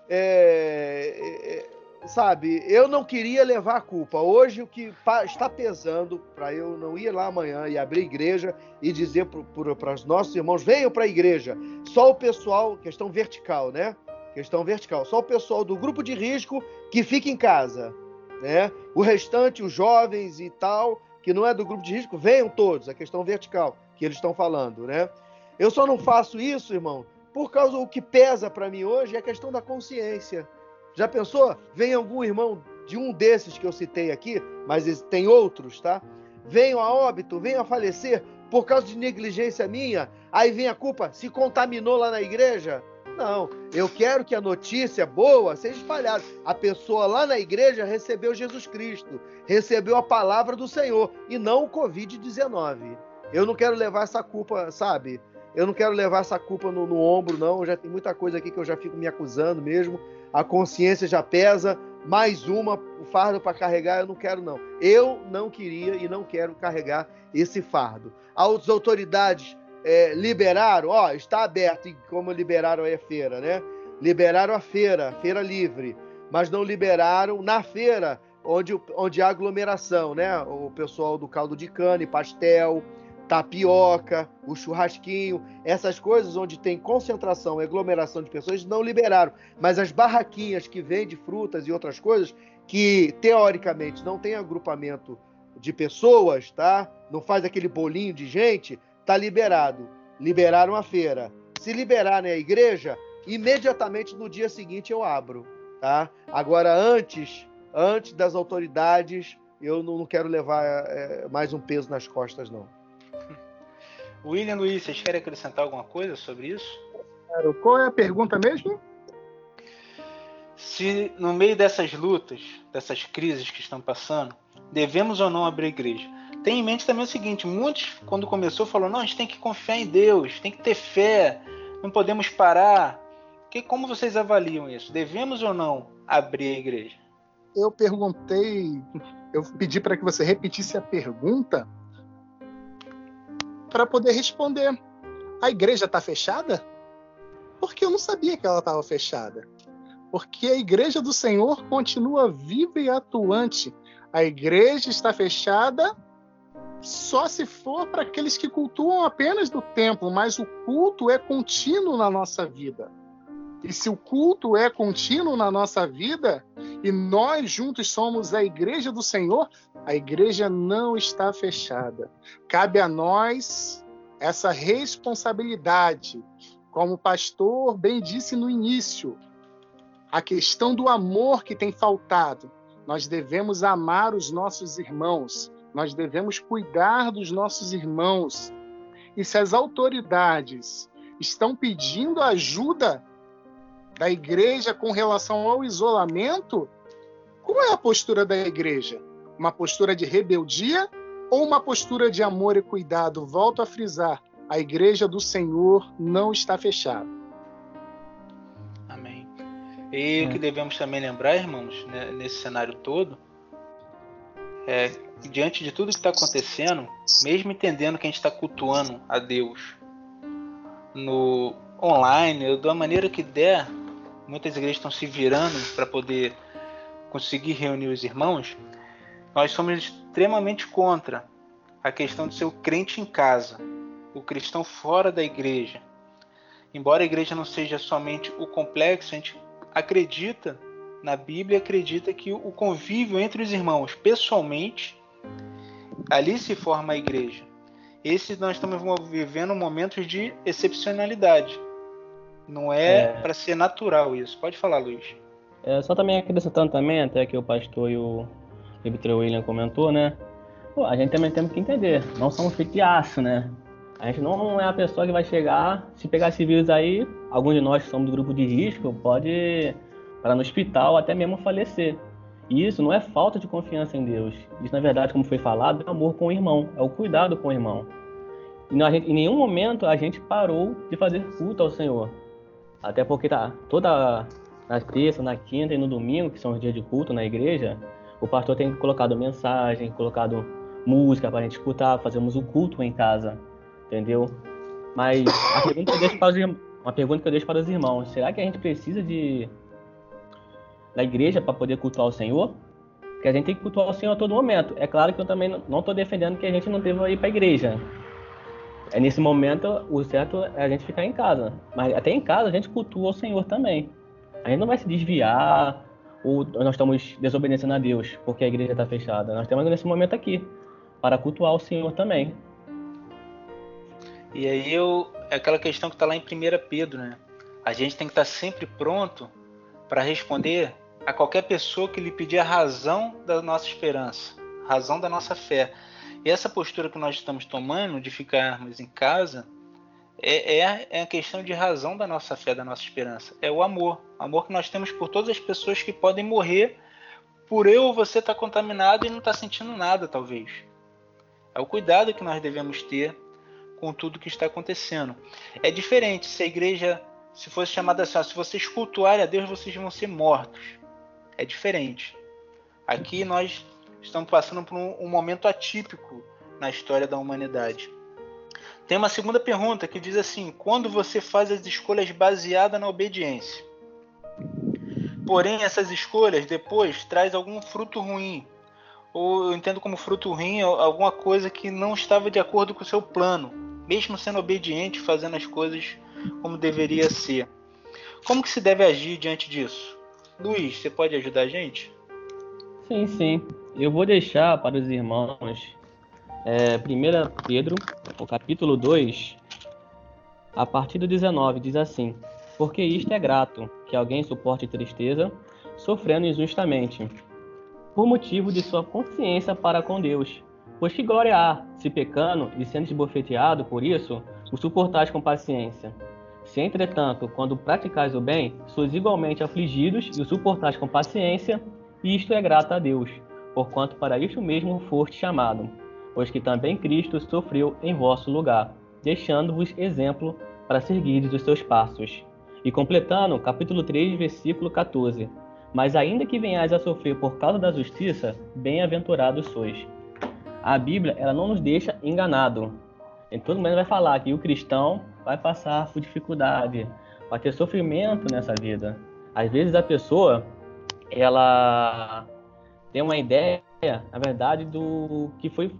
É, é, é sabe, eu não queria levar a culpa. Hoje o que está pesando para eu não ir lá amanhã e abrir igreja e dizer para os nossos irmãos, venham para a igreja. Só o pessoal, questão vertical, né? Questão vertical. Só o pessoal do grupo de risco que fica em casa, né? O restante, os jovens e tal, que não é do grupo de risco, venham todos. A questão vertical que eles estão falando, né? Eu só não faço isso, irmão, por causa do que pesa para mim hoje é a questão da consciência. Já pensou? Vem algum irmão de um desses que eu citei aqui, mas tem outros, tá? Venham a óbito, venham a falecer por causa de negligência minha, aí vem a culpa, se contaminou lá na igreja? Não, eu quero que a notícia boa seja espalhada. A pessoa lá na igreja recebeu Jesus Cristo, recebeu a palavra do Senhor e não o Covid-19. Eu não quero levar essa culpa, sabe? Eu não quero levar essa culpa no, no ombro, não. Já tem muita coisa aqui que eu já fico me acusando mesmo a consciência já pesa, mais uma, o fardo para carregar, eu não quero não. Eu não queria e não quero carregar esse fardo. As autoridades é, liberaram, ó, está aberto, como liberaram a feira, né? Liberaram a feira, feira livre, mas não liberaram na feira, onde, onde há aglomeração, né? O pessoal do caldo de cana e pastel, tapioca, o churrasquinho, essas coisas onde tem concentração e aglomeração de pessoas não liberaram. Mas as barraquinhas que vendem frutas e outras coisas, que teoricamente não tem agrupamento de pessoas, tá? Não faz aquele bolinho de gente, tá liberado. Liberaram a feira. Se liberarem a igreja, imediatamente no dia seguinte eu abro, tá? Agora antes, antes das autoridades, eu não quero levar é, mais um peso nas costas não. William Luiz, vocês querem acrescentar alguma coisa sobre isso? Claro. Qual é a pergunta mesmo? Se no meio dessas lutas, dessas crises que estão passando, devemos ou não abrir igreja? Tem em mente também o seguinte: muitos, quando começou, falaram: não, a gente tem que confiar em Deus, tem que ter fé, não podemos parar. Que, como vocês avaliam isso? Devemos ou não abrir a igreja? Eu perguntei, eu pedi para que você repetisse a pergunta para poder responder. A igreja está fechada? Porque eu não sabia que ela estava fechada. Porque a igreja do Senhor continua viva e atuante. A igreja está fechada só se for para aqueles que cultuam apenas do templo, mas o culto é contínuo na nossa vida. E se o culto é contínuo na nossa vida, e nós juntos somos a igreja do Senhor, a igreja não está fechada. Cabe a nós essa responsabilidade. Como o pastor bem disse no início, a questão do amor que tem faltado. Nós devemos amar os nossos irmãos, nós devemos cuidar dos nossos irmãos. E se as autoridades estão pedindo ajuda da igreja com relação ao isolamento, qual é a postura da igreja? Uma postura de rebeldia ou uma postura de amor e cuidado? Volto a frisar: a igreja do Senhor não está fechada. Amém. E o que devemos também lembrar, irmãos, né, nesse cenário todo, é diante de tudo que está acontecendo, mesmo entendendo que a gente está cultuando a Deus no online, da maneira que der, muitas igrejas estão se virando para poder conseguir reunir os irmãos, nós somos extremamente contra a questão de ser o crente em casa, o cristão fora da igreja. Embora a igreja não seja somente o complexo, a gente acredita na Bíblia, acredita que o convívio entre os irmãos pessoalmente, ali se forma a igreja. Esse nós estamos vivendo momentos de excepcionalidade. Não é, é. para ser natural isso. Pode falar, Luiz. É, só também acrescentando também, até que o pastor e o Ibtre William comentou, né? Pô, a gente também tem que entender, não somos feitos de aço, né? A gente não é a pessoa que vai chegar, se pegar esse vírus aí, alguns de nós que somos do grupo de risco, pode para no hospital até mesmo falecer. E isso não é falta de confiança em Deus. Isso, na verdade, como foi falado, é amor com o irmão, é o cuidado com o irmão. E gente, em nenhum momento a gente parou de fazer culto ao Senhor. Até porque tá toda na terça, na quinta e no domingo, que são os dias de culto na igreja, o pastor tem colocado mensagem, colocado música para a gente escutar, fazemos o culto em casa, entendeu? Mas a pergunta que eu deixo para os, uma pergunta que eu deixo para os irmãos, será que a gente precisa de da igreja para poder cultuar o Senhor? Porque a gente tem que cultuar o Senhor a todo momento. É claro que eu também não estou defendendo que a gente não deva ir para a igreja. É nesse momento o certo é a gente ficar em casa. Mas até em casa a gente cultua o Senhor também. A gente não vai se desviar ou nós estamos desobedecendo a Deus porque a igreja está fechada. Nós temos nesse momento aqui para cultuar o Senhor também. E aí eu, é aquela questão que está lá em 1 Pedro, né? A gente tem que estar tá sempre pronto para responder a qualquer pessoa que lhe pedir a razão da nossa esperança, razão da nossa fé. E essa postura que nós estamos tomando de ficarmos em casa é, é, é a questão de razão da nossa fé, da nossa esperança. É o amor. Amor que nós temos por todas as pessoas que podem morrer por eu ou você estar tá contaminado e não estar tá sentindo nada, talvez. É o cuidado que nós devemos ter com tudo que está acontecendo. É diferente se a igreja se fosse chamada assim, se vocês cultuarem a Deus, vocês vão ser mortos. É diferente. Aqui nós estamos passando por um, um momento atípico na história da humanidade. Tem uma segunda pergunta que diz assim: quando você faz as escolhas baseadas na obediência? Porém, essas escolhas depois traz algum fruto ruim, ou eu entendo como fruto ruim alguma coisa que não estava de acordo com o seu plano, mesmo sendo obediente, fazendo as coisas como deveria ser. Como que se deve agir diante disso? Luiz, você pode ajudar a gente? Sim, sim. Eu vou deixar para os irmãos é, 1 Pedro, o capítulo 2, a partir do 19, diz assim: Porque isto é grato, que alguém suporte tristeza, sofrendo injustamente, por motivo de sua consciência para com Deus. Pois que glória há, se pecando e sendo esbofeteado por isso, o suportais com paciência. Se, entretanto, quando praticais o bem, sois igualmente afligidos e o suportais com paciência, isto é grato a Deus, porquanto para isto mesmo foste chamado, pois que também Cristo sofreu em vosso lugar, deixando-vos exemplo para seguirdes os seus passos. E completando, capítulo 3, versículo 14. Mas ainda que venhais a sofrer por causa da justiça, bem-aventurados sois. A Bíblia ela não nos deixa enganado. Em todo momento vai falar que o cristão vai passar por dificuldade, vai ter sofrimento nessa vida. Às vezes a pessoa ela tem uma ideia, na verdade, do que foi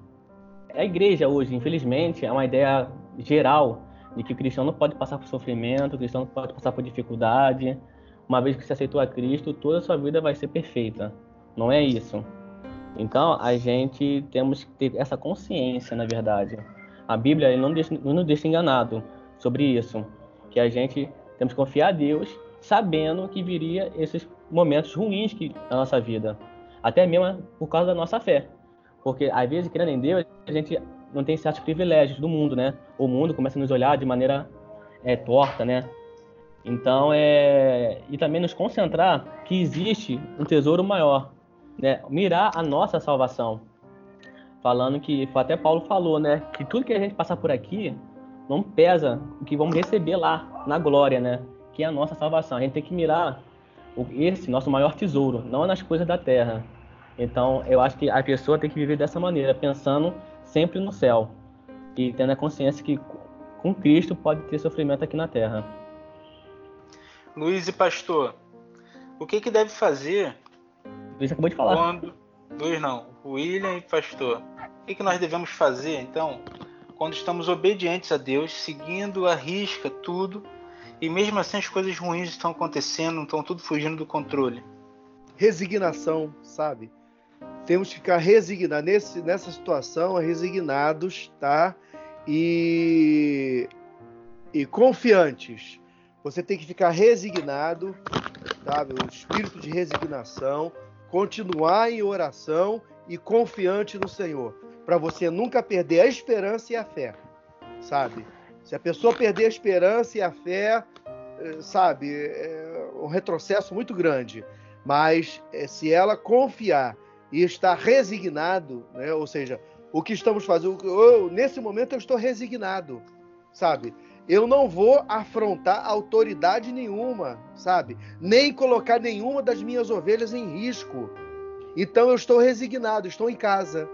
a igreja hoje, infelizmente, é uma ideia geral de que o cristão não pode passar por sofrimento, o cristão não pode passar por dificuldade. Uma vez que você aceitou a Cristo, toda a sua vida vai ser perfeita. Não é isso. Então, a gente temos que ter essa consciência, na verdade. A Bíblia não, deixa, não nos deixa enganado sobre isso, que a gente temos que confiar a Deus, sabendo que viria esses momentos ruins que na nossa vida, até mesmo por causa da nossa fé, porque às vezes querendo em Deus a gente não tem certos privilégios do mundo, né? O mundo começa a nos olhar de maneira é, torta, né? Então é e também nos concentrar que existe um tesouro maior, né? Mirar a nossa salvação, falando que até Paulo falou, né? Que tudo que a gente passar por aqui não pesa o que vamos receber lá na glória, né? Que é a nossa salvação. A gente tem que mirar esse nosso maior tesouro, não nas coisas da terra. Então, eu acho que a pessoa tem que viver dessa maneira, pensando sempre no céu e tendo a consciência que com Cristo pode ter sofrimento aqui na terra. Luiz e pastor, o que que deve fazer? Luiz acabou de falar. Quando Luiz não, William e pastor. O que que nós devemos fazer então quando estamos obedientes a Deus, seguindo a risca tudo e mesmo assim as coisas ruins estão acontecendo, estão tudo fugindo do controle. Resignação, sabe? Temos que ficar resignados nesse, nessa situação, resignados, tá? E, e confiantes. Você tem que ficar resignado, sabe? O espírito de resignação, continuar em oração e confiante no Senhor, para você nunca perder a esperança e a fé, sabe? Se a pessoa perder a esperança e a fé, eh, sabe, é um retrocesso muito grande. Mas eh, se ela confiar e estar resignado, né? ou seja, o que estamos fazendo, eu, nesse momento eu estou resignado, sabe? Eu não vou afrontar autoridade nenhuma, sabe? Nem colocar nenhuma das minhas ovelhas em risco. Então eu estou resignado, estou em casa.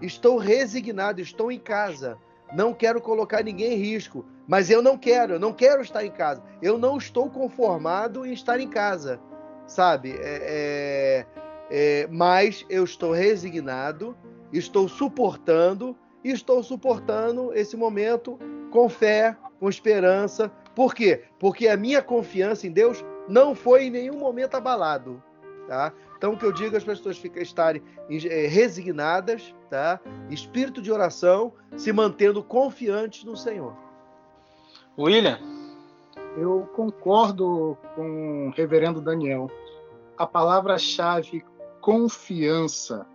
Estou resignado, estou em casa. Não quero colocar ninguém em risco. Mas eu não quero, eu não quero estar em casa. Eu não estou conformado em estar em casa. Sabe? É, é, é, mas eu estou resignado, estou suportando, estou suportando esse momento com fé, com esperança. Por quê? Porque a minha confiança em Deus não foi em nenhum momento abalado. Tá? Então, o que eu digo às pessoas ficar, estarem é, resignadas, tá? espírito de oração, se mantendo confiantes no Senhor. William? Eu concordo com o reverendo Daniel. A palavra-chave confiança.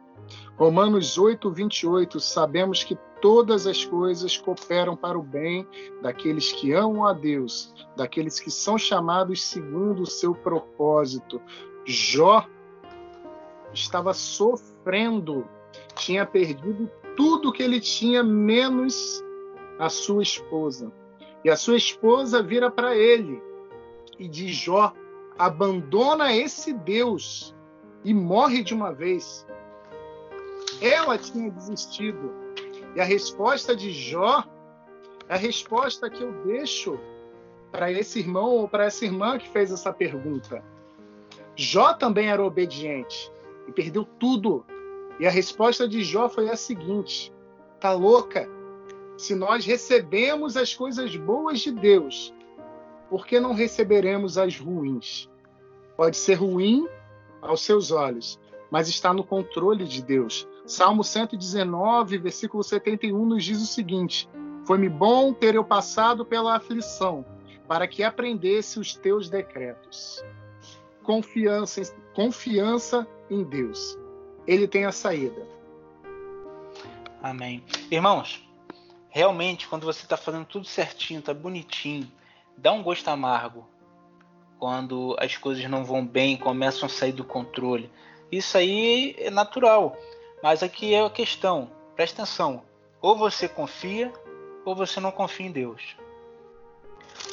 Romanos 8, 28, sabemos que todas as coisas cooperam para o bem daqueles que amam a Deus, daqueles que são chamados segundo o seu propósito. Jó estava sofrendo, tinha perdido tudo que ele tinha, menos a sua esposa. E a sua esposa vira para ele e diz: Jó, abandona esse Deus e morre de uma vez. Ela tinha desistido. E a resposta de Jó é a resposta que eu deixo para esse irmão ou para essa irmã que fez essa pergunta. Jó também era obediente e perdeu tudo. E a resposta de Jó foi a seguinte: tá louca? Se nós recebemos as coisas boas de Deus, por que não receberemos as ruins? Pode ser ruim aos seus olhos, mas está no controle de Deus. Salmo 119, versículo 71 nos diz o seguinte: Foi-me bom ter eu passado pela aflição, para que aprendesse os teus decretos. Confiança, confiança em Deus. Ele tem a saída. Amém. Irmãos, realmente, quando você está fazendo tudo certinho, está bonitinho, dá um gosto amargo. Quando as coisas não vão bem, começam a sair do controle. Isso aí é natural. Mas aqui é a questão. Presta atenção. Ou você confia, ou você não confia em Deus.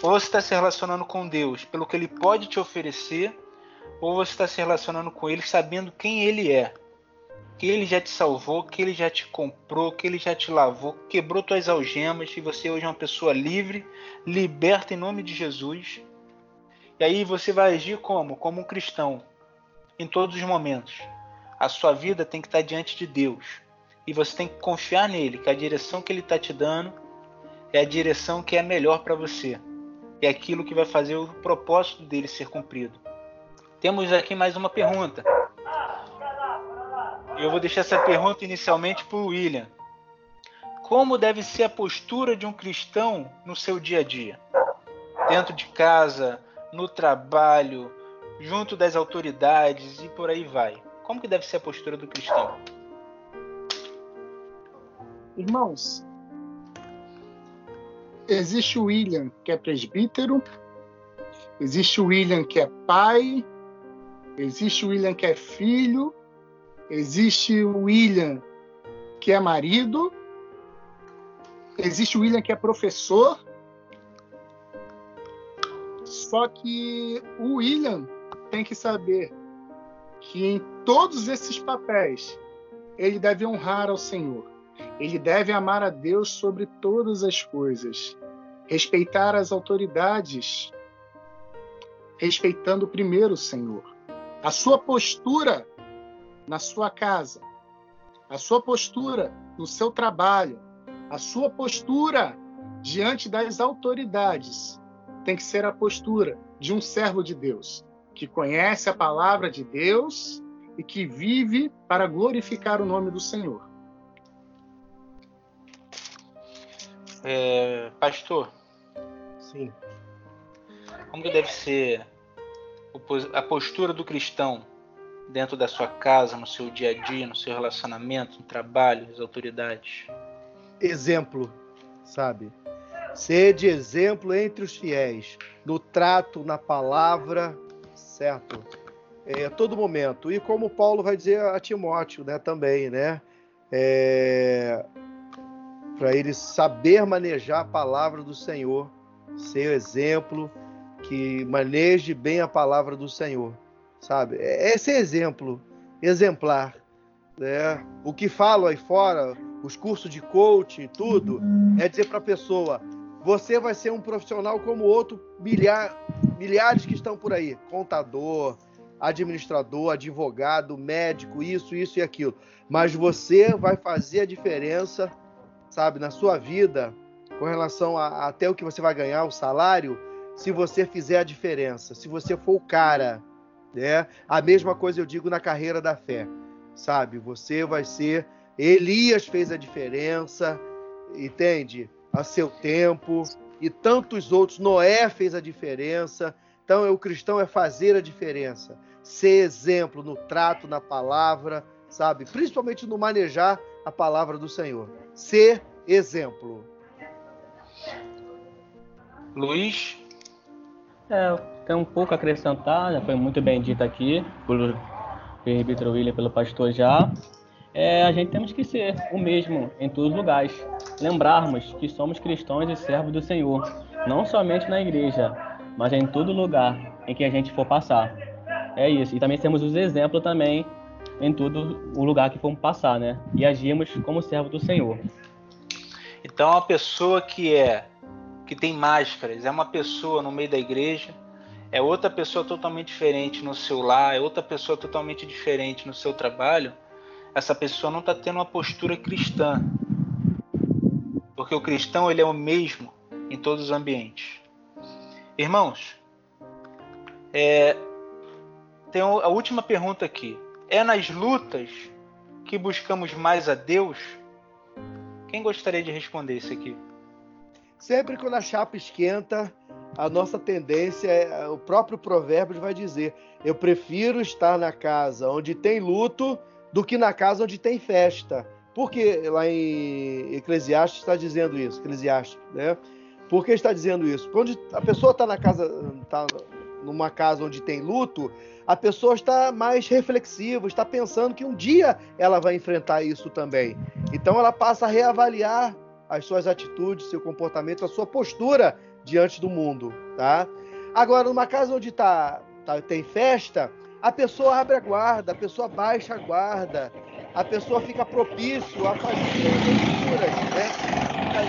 Ou você está se relacionando com Deus pelo que Ele pode te oferecer, ou você está se relacionando com ele sabendo quem ele é. Que ele já te salvou, que ele já te comprou, que ele já te lavou, quebrou tuas algemas e você hoje é uma pessoa livre, liberta em nome de Jesus. E aí você vai agir como? Como um cristão, em todos os momentos. A sua vida tem que estar diante de Deus. E você tem que confiar nele, que a direção que ele está te dando é a direção que é melhor para você. É aquilo que vai fazer o propósito dele ser cumprido. Temos aqui mais uma pergunta. Eu vou deixar essa pergunta inicialmente para o William. Como deve ser a postura de um cristão no seu dia a dia? Dentro de casa, no trabalho, junto das autoridades e por aí vai. Como que deve ser a postura do cristão? Irmãos, existe o William que é presbítero, existe o William que é pai, Existe o William que é filho, existe o William que é marido, existe o William que é professor. Só que o William tem que saber que em todos esses papéis ele deve honrar ao Senhor. Ele deve amar a Deus sobre todas as coisas, respeitar as autoridades, respeitando primeiro o Senhor a sua postura na sua casa, a sua postura no seu trabalho, a sua postura diante das autoridades tem que ser a postura de um servo de Deus, que conhece a palavra de Deus e que vive para glorificar o nome do Senhor. É, pastor. Sim. Como que deve ser a postura do cristão dentro da sua casa, no seu dia a dia, no seu relacionamento, no trabalho, as autoridades? Exemplo, sabe? Ser de exemplo entre os fiéis, no trato, na palavra, certo? É, a todo momento. E como Paulo vai dizer a Timóteo, né, também, né? É, para ele saber manejar a palavra do Senhor, ser exemplo, que maneje bem a palavra do Senhor, sabe? É, é ser exemplo, exemplar. Né? O que falo aí fora, os cursos de coaching, tudo, é dizer para a pessoa: você vai ser um profissional como outro milhar, milhares que estão por aí, contador, administrador, advogado, médico, isso, isso e aquilo. Mas você vai fazer a diferença, sabe, na sua vida, com relação a, até o que você vai ganhar, o salário, se você fizer a diferença, se você for o cara, né? A mesma coisa eu digo na carreira da fé, sabe? Você vai ser Elias fez a diferença, entende? A seu tempo e tantos outros, Noé fez a diferença. Então, o cristão é fazer a diferença, ser exemplo no trato, na palavra, sabe? Principalmente no manejar a palavra do Senhor. Ser exemplo. Luiz? É, tem um pouco a acrescentar, já foi muito bem dito aqui pelo presbítero William, pelo pastor já. É, a gente temos que ser o mesmo em todos os lugares. Lembrarmos que somos cristãos e servos do Senhor, não somente na igreja, mas em todo lugar em que a gente for passar. É isso. E também temos os exemplos também em todo o lugar que formos passar, né? E agimos como servo do Senhor. Então, a pessoa que é que tem máscaras é uma pessoa no meio da igreja, é outra pessoa totalmente diferente no seu lar, é outra pessoa totalmente diferente no seu trabalho. Essa pessoa não está tendo uma postura cristã, porque o cristão ele é o mesmo em todos os ambientes. Irmãos, é, tem a última pergunta aqui. É nas lutas que buscamos mais a Deus? Quem gostaria de responder isso aqui? Sempre quando a chapa esquenta, a nossa tendência é, o próprio provérbio vai dizer: eu prefiro estar na casa onde tem luto do que na casa onde tem festa. Por que lá em Eclesiastes está dizendo isso? Eclesiastes, né? Por que está dizendo isso? Quando a pessoa está na casa, está numa casa onde tem luto, a pessoa está mais reflexiva, está pensando que um dia ela vai enfrentar isso também. Então ela passa a reavaliar as suas atitudes, seu comportamento, a sua postura diante do mundo, tá? Agora, numa casa onde tá, tá, tem festa, a pessoa abre a guarda, a pessoa baixa a guarda, a pessoa fica propício a fazer loucuras, né?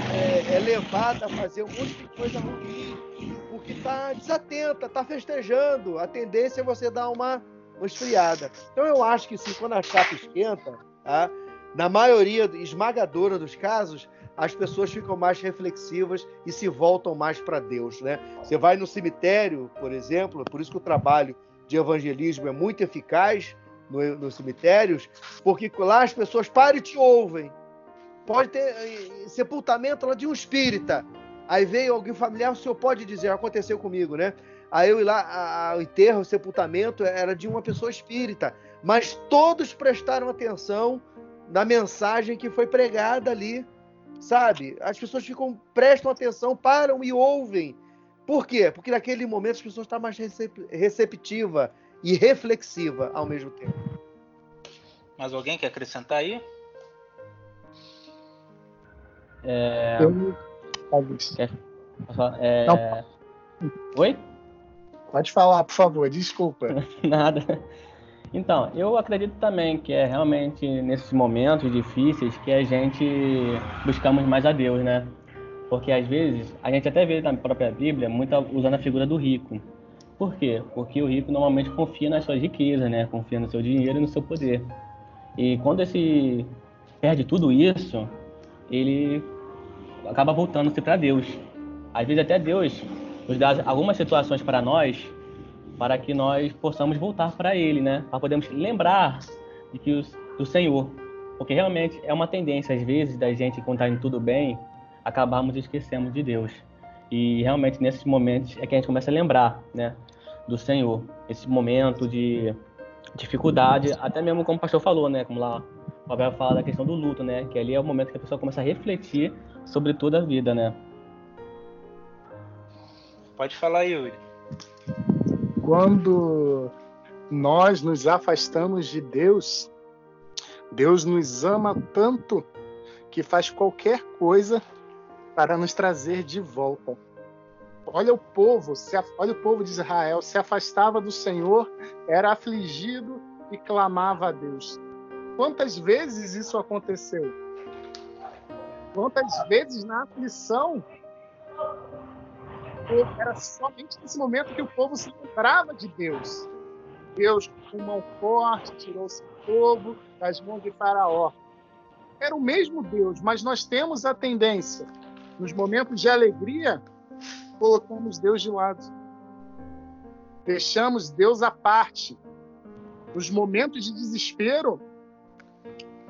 É, é levada a fazer um monte de coisa ruim, porque está desatenta, está festejando. A tendência é você dar uma, uma esfriada. Então eu acho que sim, quando a chapa esquenta, tá? na maioria esmagadora dos casos, as pessoas ficam mais reflexivas e se voltam mais para Deus, né? Você vai no cemitério, por exemplo, por isso que o trabalho de evangelismo é muito eficaz no, nos cemitérios, porque lá as pessoas param e te ouvem. Pode ter eh, sepultamento lá de um espírita, Aí veio alguém familiar, o senhor pode dizer, aconteceu comigo, né? Aí eu ir lá, o enterro, o sepultamento era de uma pessoa espírita, mas todos prestaram atenção na mensagem que foi pregada ali, sabe? As pessoas ficam, prestam atenção, param e ouvem. Por quê? Porque naquele momento as pessoas estão mais receptiva e reflexiva ao mesmo tempo. Mais alguém quer acrescentar aí? É... Eu Quer é... Não. Oi? Pode falar, por favor, desculpa. Nada. Então, eu acredito também que é realmente nesses momentos difíceis que a gente buscamos mais a Deus, né? Porque às vezes a gente até vê na própria Bíblia muito usando a figura do rico. Por quê? Porque o rico normalmente confia nas suas riquezas, né? Confia no seu dinheiro e no seu poder. E quando esse perde tudo isso, ele acaba voltando-se para Deus. Às vezes até Deus nos dá algumas situações para nós, para que nós possamos voltar para Ele, né? Para podermos lembrar de que os, do Senhor, porque realmente é uma tendência às vezes da gente quando está tudo bem, acabarmos esquecendo de Deus. E realmente nesses momentos é que a gente começa a lembrar, né, do Senhor. Esse momento de dificuldade, até mesmo como o pastor falou, né, como lá o Abel fala da questão do luto, né, que ali é o momento que a pessoa começa a refletir sobre toda a vida, né. Pode falar, Yuri. Quando nós nos afastamos de Deus, Deus nos ama tanto que faz qualquer coisa para nos trazer de volta. Olha o povo, olha o povo de Israel, se afastava do Senhor, era afligido e clamava a Deus. Quantas vezes isso aconteceu? Quantas vezes na aflição era somente nesse momento que o povo se lembrava de Deus. Deus, com mão forte, tirou seu povo das mãos de Faraó. Era o mesmo Deus, mas nós temos a tendência nos momentos de alegria, colocamos Deus de lado. Deixamos Deus à parte. Nos momentos de desespero,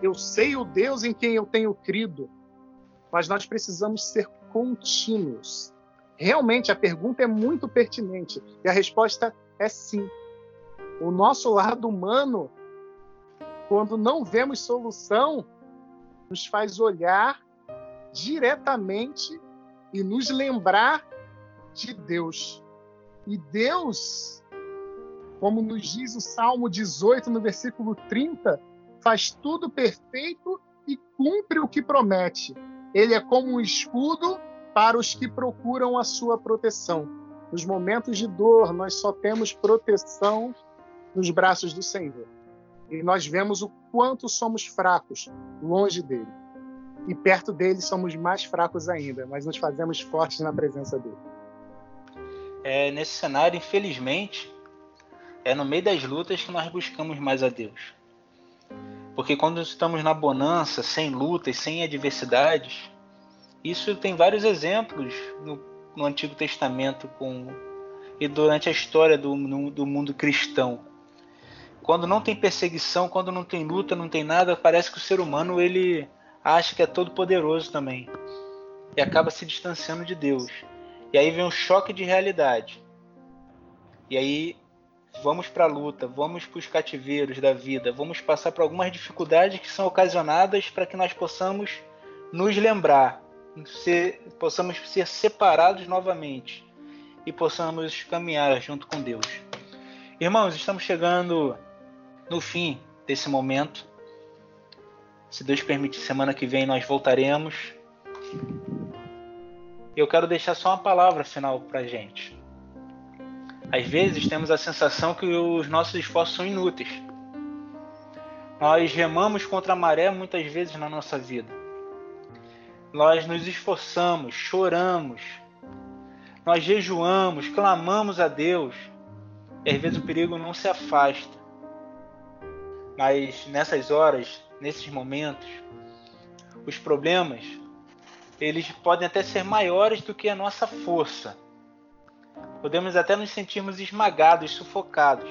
eu sei o Deus em quem eu tenho crido, mas nós precisamos ser contínuos. Realmente, a pergunta é muito pertinente e a resposta é sim. O nosso lado humano, quando não vemos solução, nos faz olhar diretamente e nos lembrar de Deus. E Deus, como nos diz o Salmo 18, no versículo 30, faz tudo perfeito e cumpre o que promete. Ele é como um escudo para os que procuram a sua proteção. Nos momentos de dor, nós só temos proteção nos braços do Senhor. E nós vemos o quanto somos fracos longe dele e perto dele somos mais fracos ainda, mas nos fazemos fortes na presença dele. É, nesse cenário, infelizmente, é no meio das lutas que nós buscamos mais a Deus. Porque quando estamos na bonança, sem lutas, sem adversidades, isso tem vários exemplos no, no Antigo Testamento com, e durante a história do, no, do mundo cristão. Quando não tem perseguição, quando não tem luta, não tem nada, parece que o ser humano ele acha que é todo poderoso também e acaba se distanciando de Deus. E aí vem um choque de realidade. E aí vamos para a luta, vamos para os cativeiros da vida, vamos passar por algumas dificuldades que são ocasionadas para que nós possamos nos lembrar, ser, possamos ser separados novamente e possamos caminhar junto com Deus. Irmãos, estamos chegando no fim desse momento. Se Deus permitir, semana que vem nós voltaremos. Eu quero deixar só uma palavra final para gente. Às vezes temos a sensação que os nossos esforços são inúteis. Nós remamos contra a maré muitas vezes na nossa vida. Nós nos esforçamos, choramos, nós jejuamos, clamamos a Deus. E às vezes o perigo não se afasta. Mas nessas horas nesses momentos, os problemas eles podem até ser maiores do que a nossa força. Podemos até nos sentirmos esmagados, sufocados.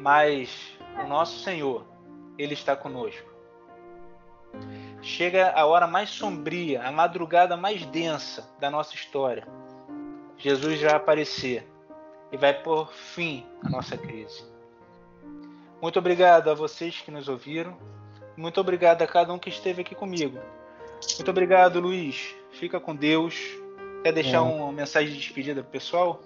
Mas o nosso Senhor, ele está conosco. Chega a hora mais sombria, a madrugada mais densa da nossa história. Jesus vai aparecer e vai pôr fim à nossa crise. Muito obrigado a vocês que nos ouviram. Muito obrigado a cada um que esteve aqui comigo. Muito obrigado, Luiz. Fica com Deus. Quer deixar é. uma mensagem de despedida pro pessoal?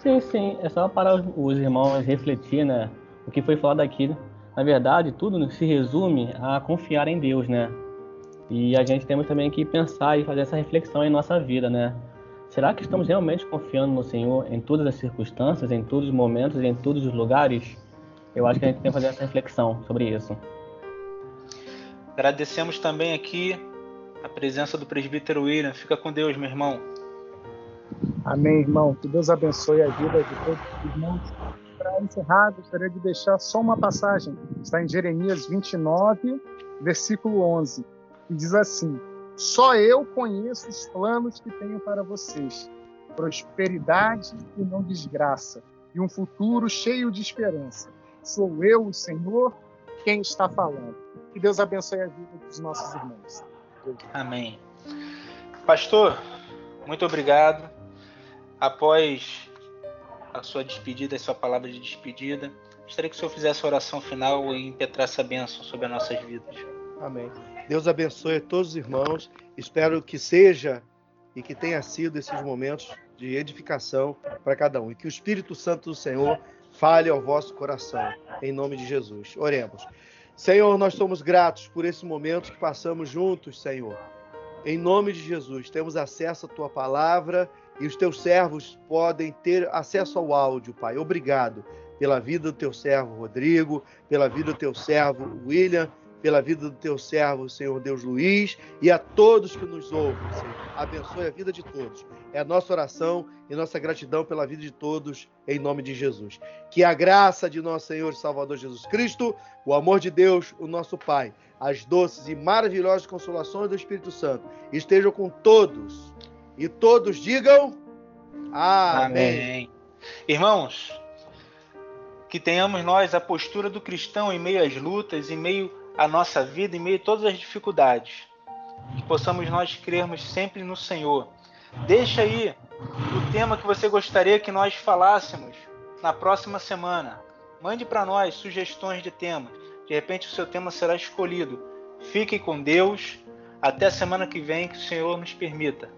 Sim, sim. É só para os irmãos refletir, né? O que foi falado aqui. Na verdade, tudo se resume a confiar em Deus, né? E a gente temos também que pensar e fazer essa reflexão em nossa vida, né? Será que estamos realmente confiando no Senhor em todas as circunstâncias, em todos os momentos, em todos os lugares? Eu acho que a gente tem que fazer essa reflexão sobre isso. Agradecemos também aqui a presença do presbítero William. Fica com Deus, meu irmão. Amém, irmão. Que Deus abençoe a vida de todos os irmãos. Para encerrar, gostaria de deixar só uma passagem. Está em Jeremias 29, versículo 11, que diz assim: Só eu conheço os planos que tenho para vocês: prosperidade e não desgraça, e um futuro cheio de esperança. Sou eu, o Senhor, quem está falando. Que Deus abençoe a vida dos nossos irmãos. Amém. Pastor, muito obrigado. Após a sua despedida, a sua palavra de despedida, gostaria que o senhor fizesse a oração final e impetrasse a bênção sobre as nossas vidas. Amém. Deus abençoe a todos os irmãos. Espero que seja e que tenha sido esses momentos de edificação para cada um. E que o Espírito Santo do Senhor fale ao vosso coração, em nome de Jesus. Oremos. Senhor, nós somos gratos por esse momento que passamos juntos, Senhor. Em nome de Jesus, temos acesso à tua palavra e os teus servos podem ter acesso ao áudio, Pai. Obrigado pela vida do teu servo Rodrigo, pela vida do teu servo William pela vida do teu servo, Senhor Deus Luiz, e a todos que nos ouvem, Senhor. Abençoe a vida de todos. É a nossa oração e nossa gratidão pela vida de todos, em nome de Jesus. Que a graça de nosso Senhor e Salvador Jesus Cristo, o amor de Deus, o nosso Pai, as doces e maravilhosas consolações do Espírito Santo estejam com todos. E todos digam Amém. Amém. Irmãos, que tenhamos nós a postura do cristão em meio às lutas, em meio a nossa vida em meio a todas as dificuldades. Que possamos nós crermos sempre no Senhor. Deixa aí o tema que você gostaria que nós falássemos na próxima semana. Mande para nós sugestões de temas. De repente o seu tema será escolhido. Fique com Deus. Até a semana que vem, que o Senhor nos permita.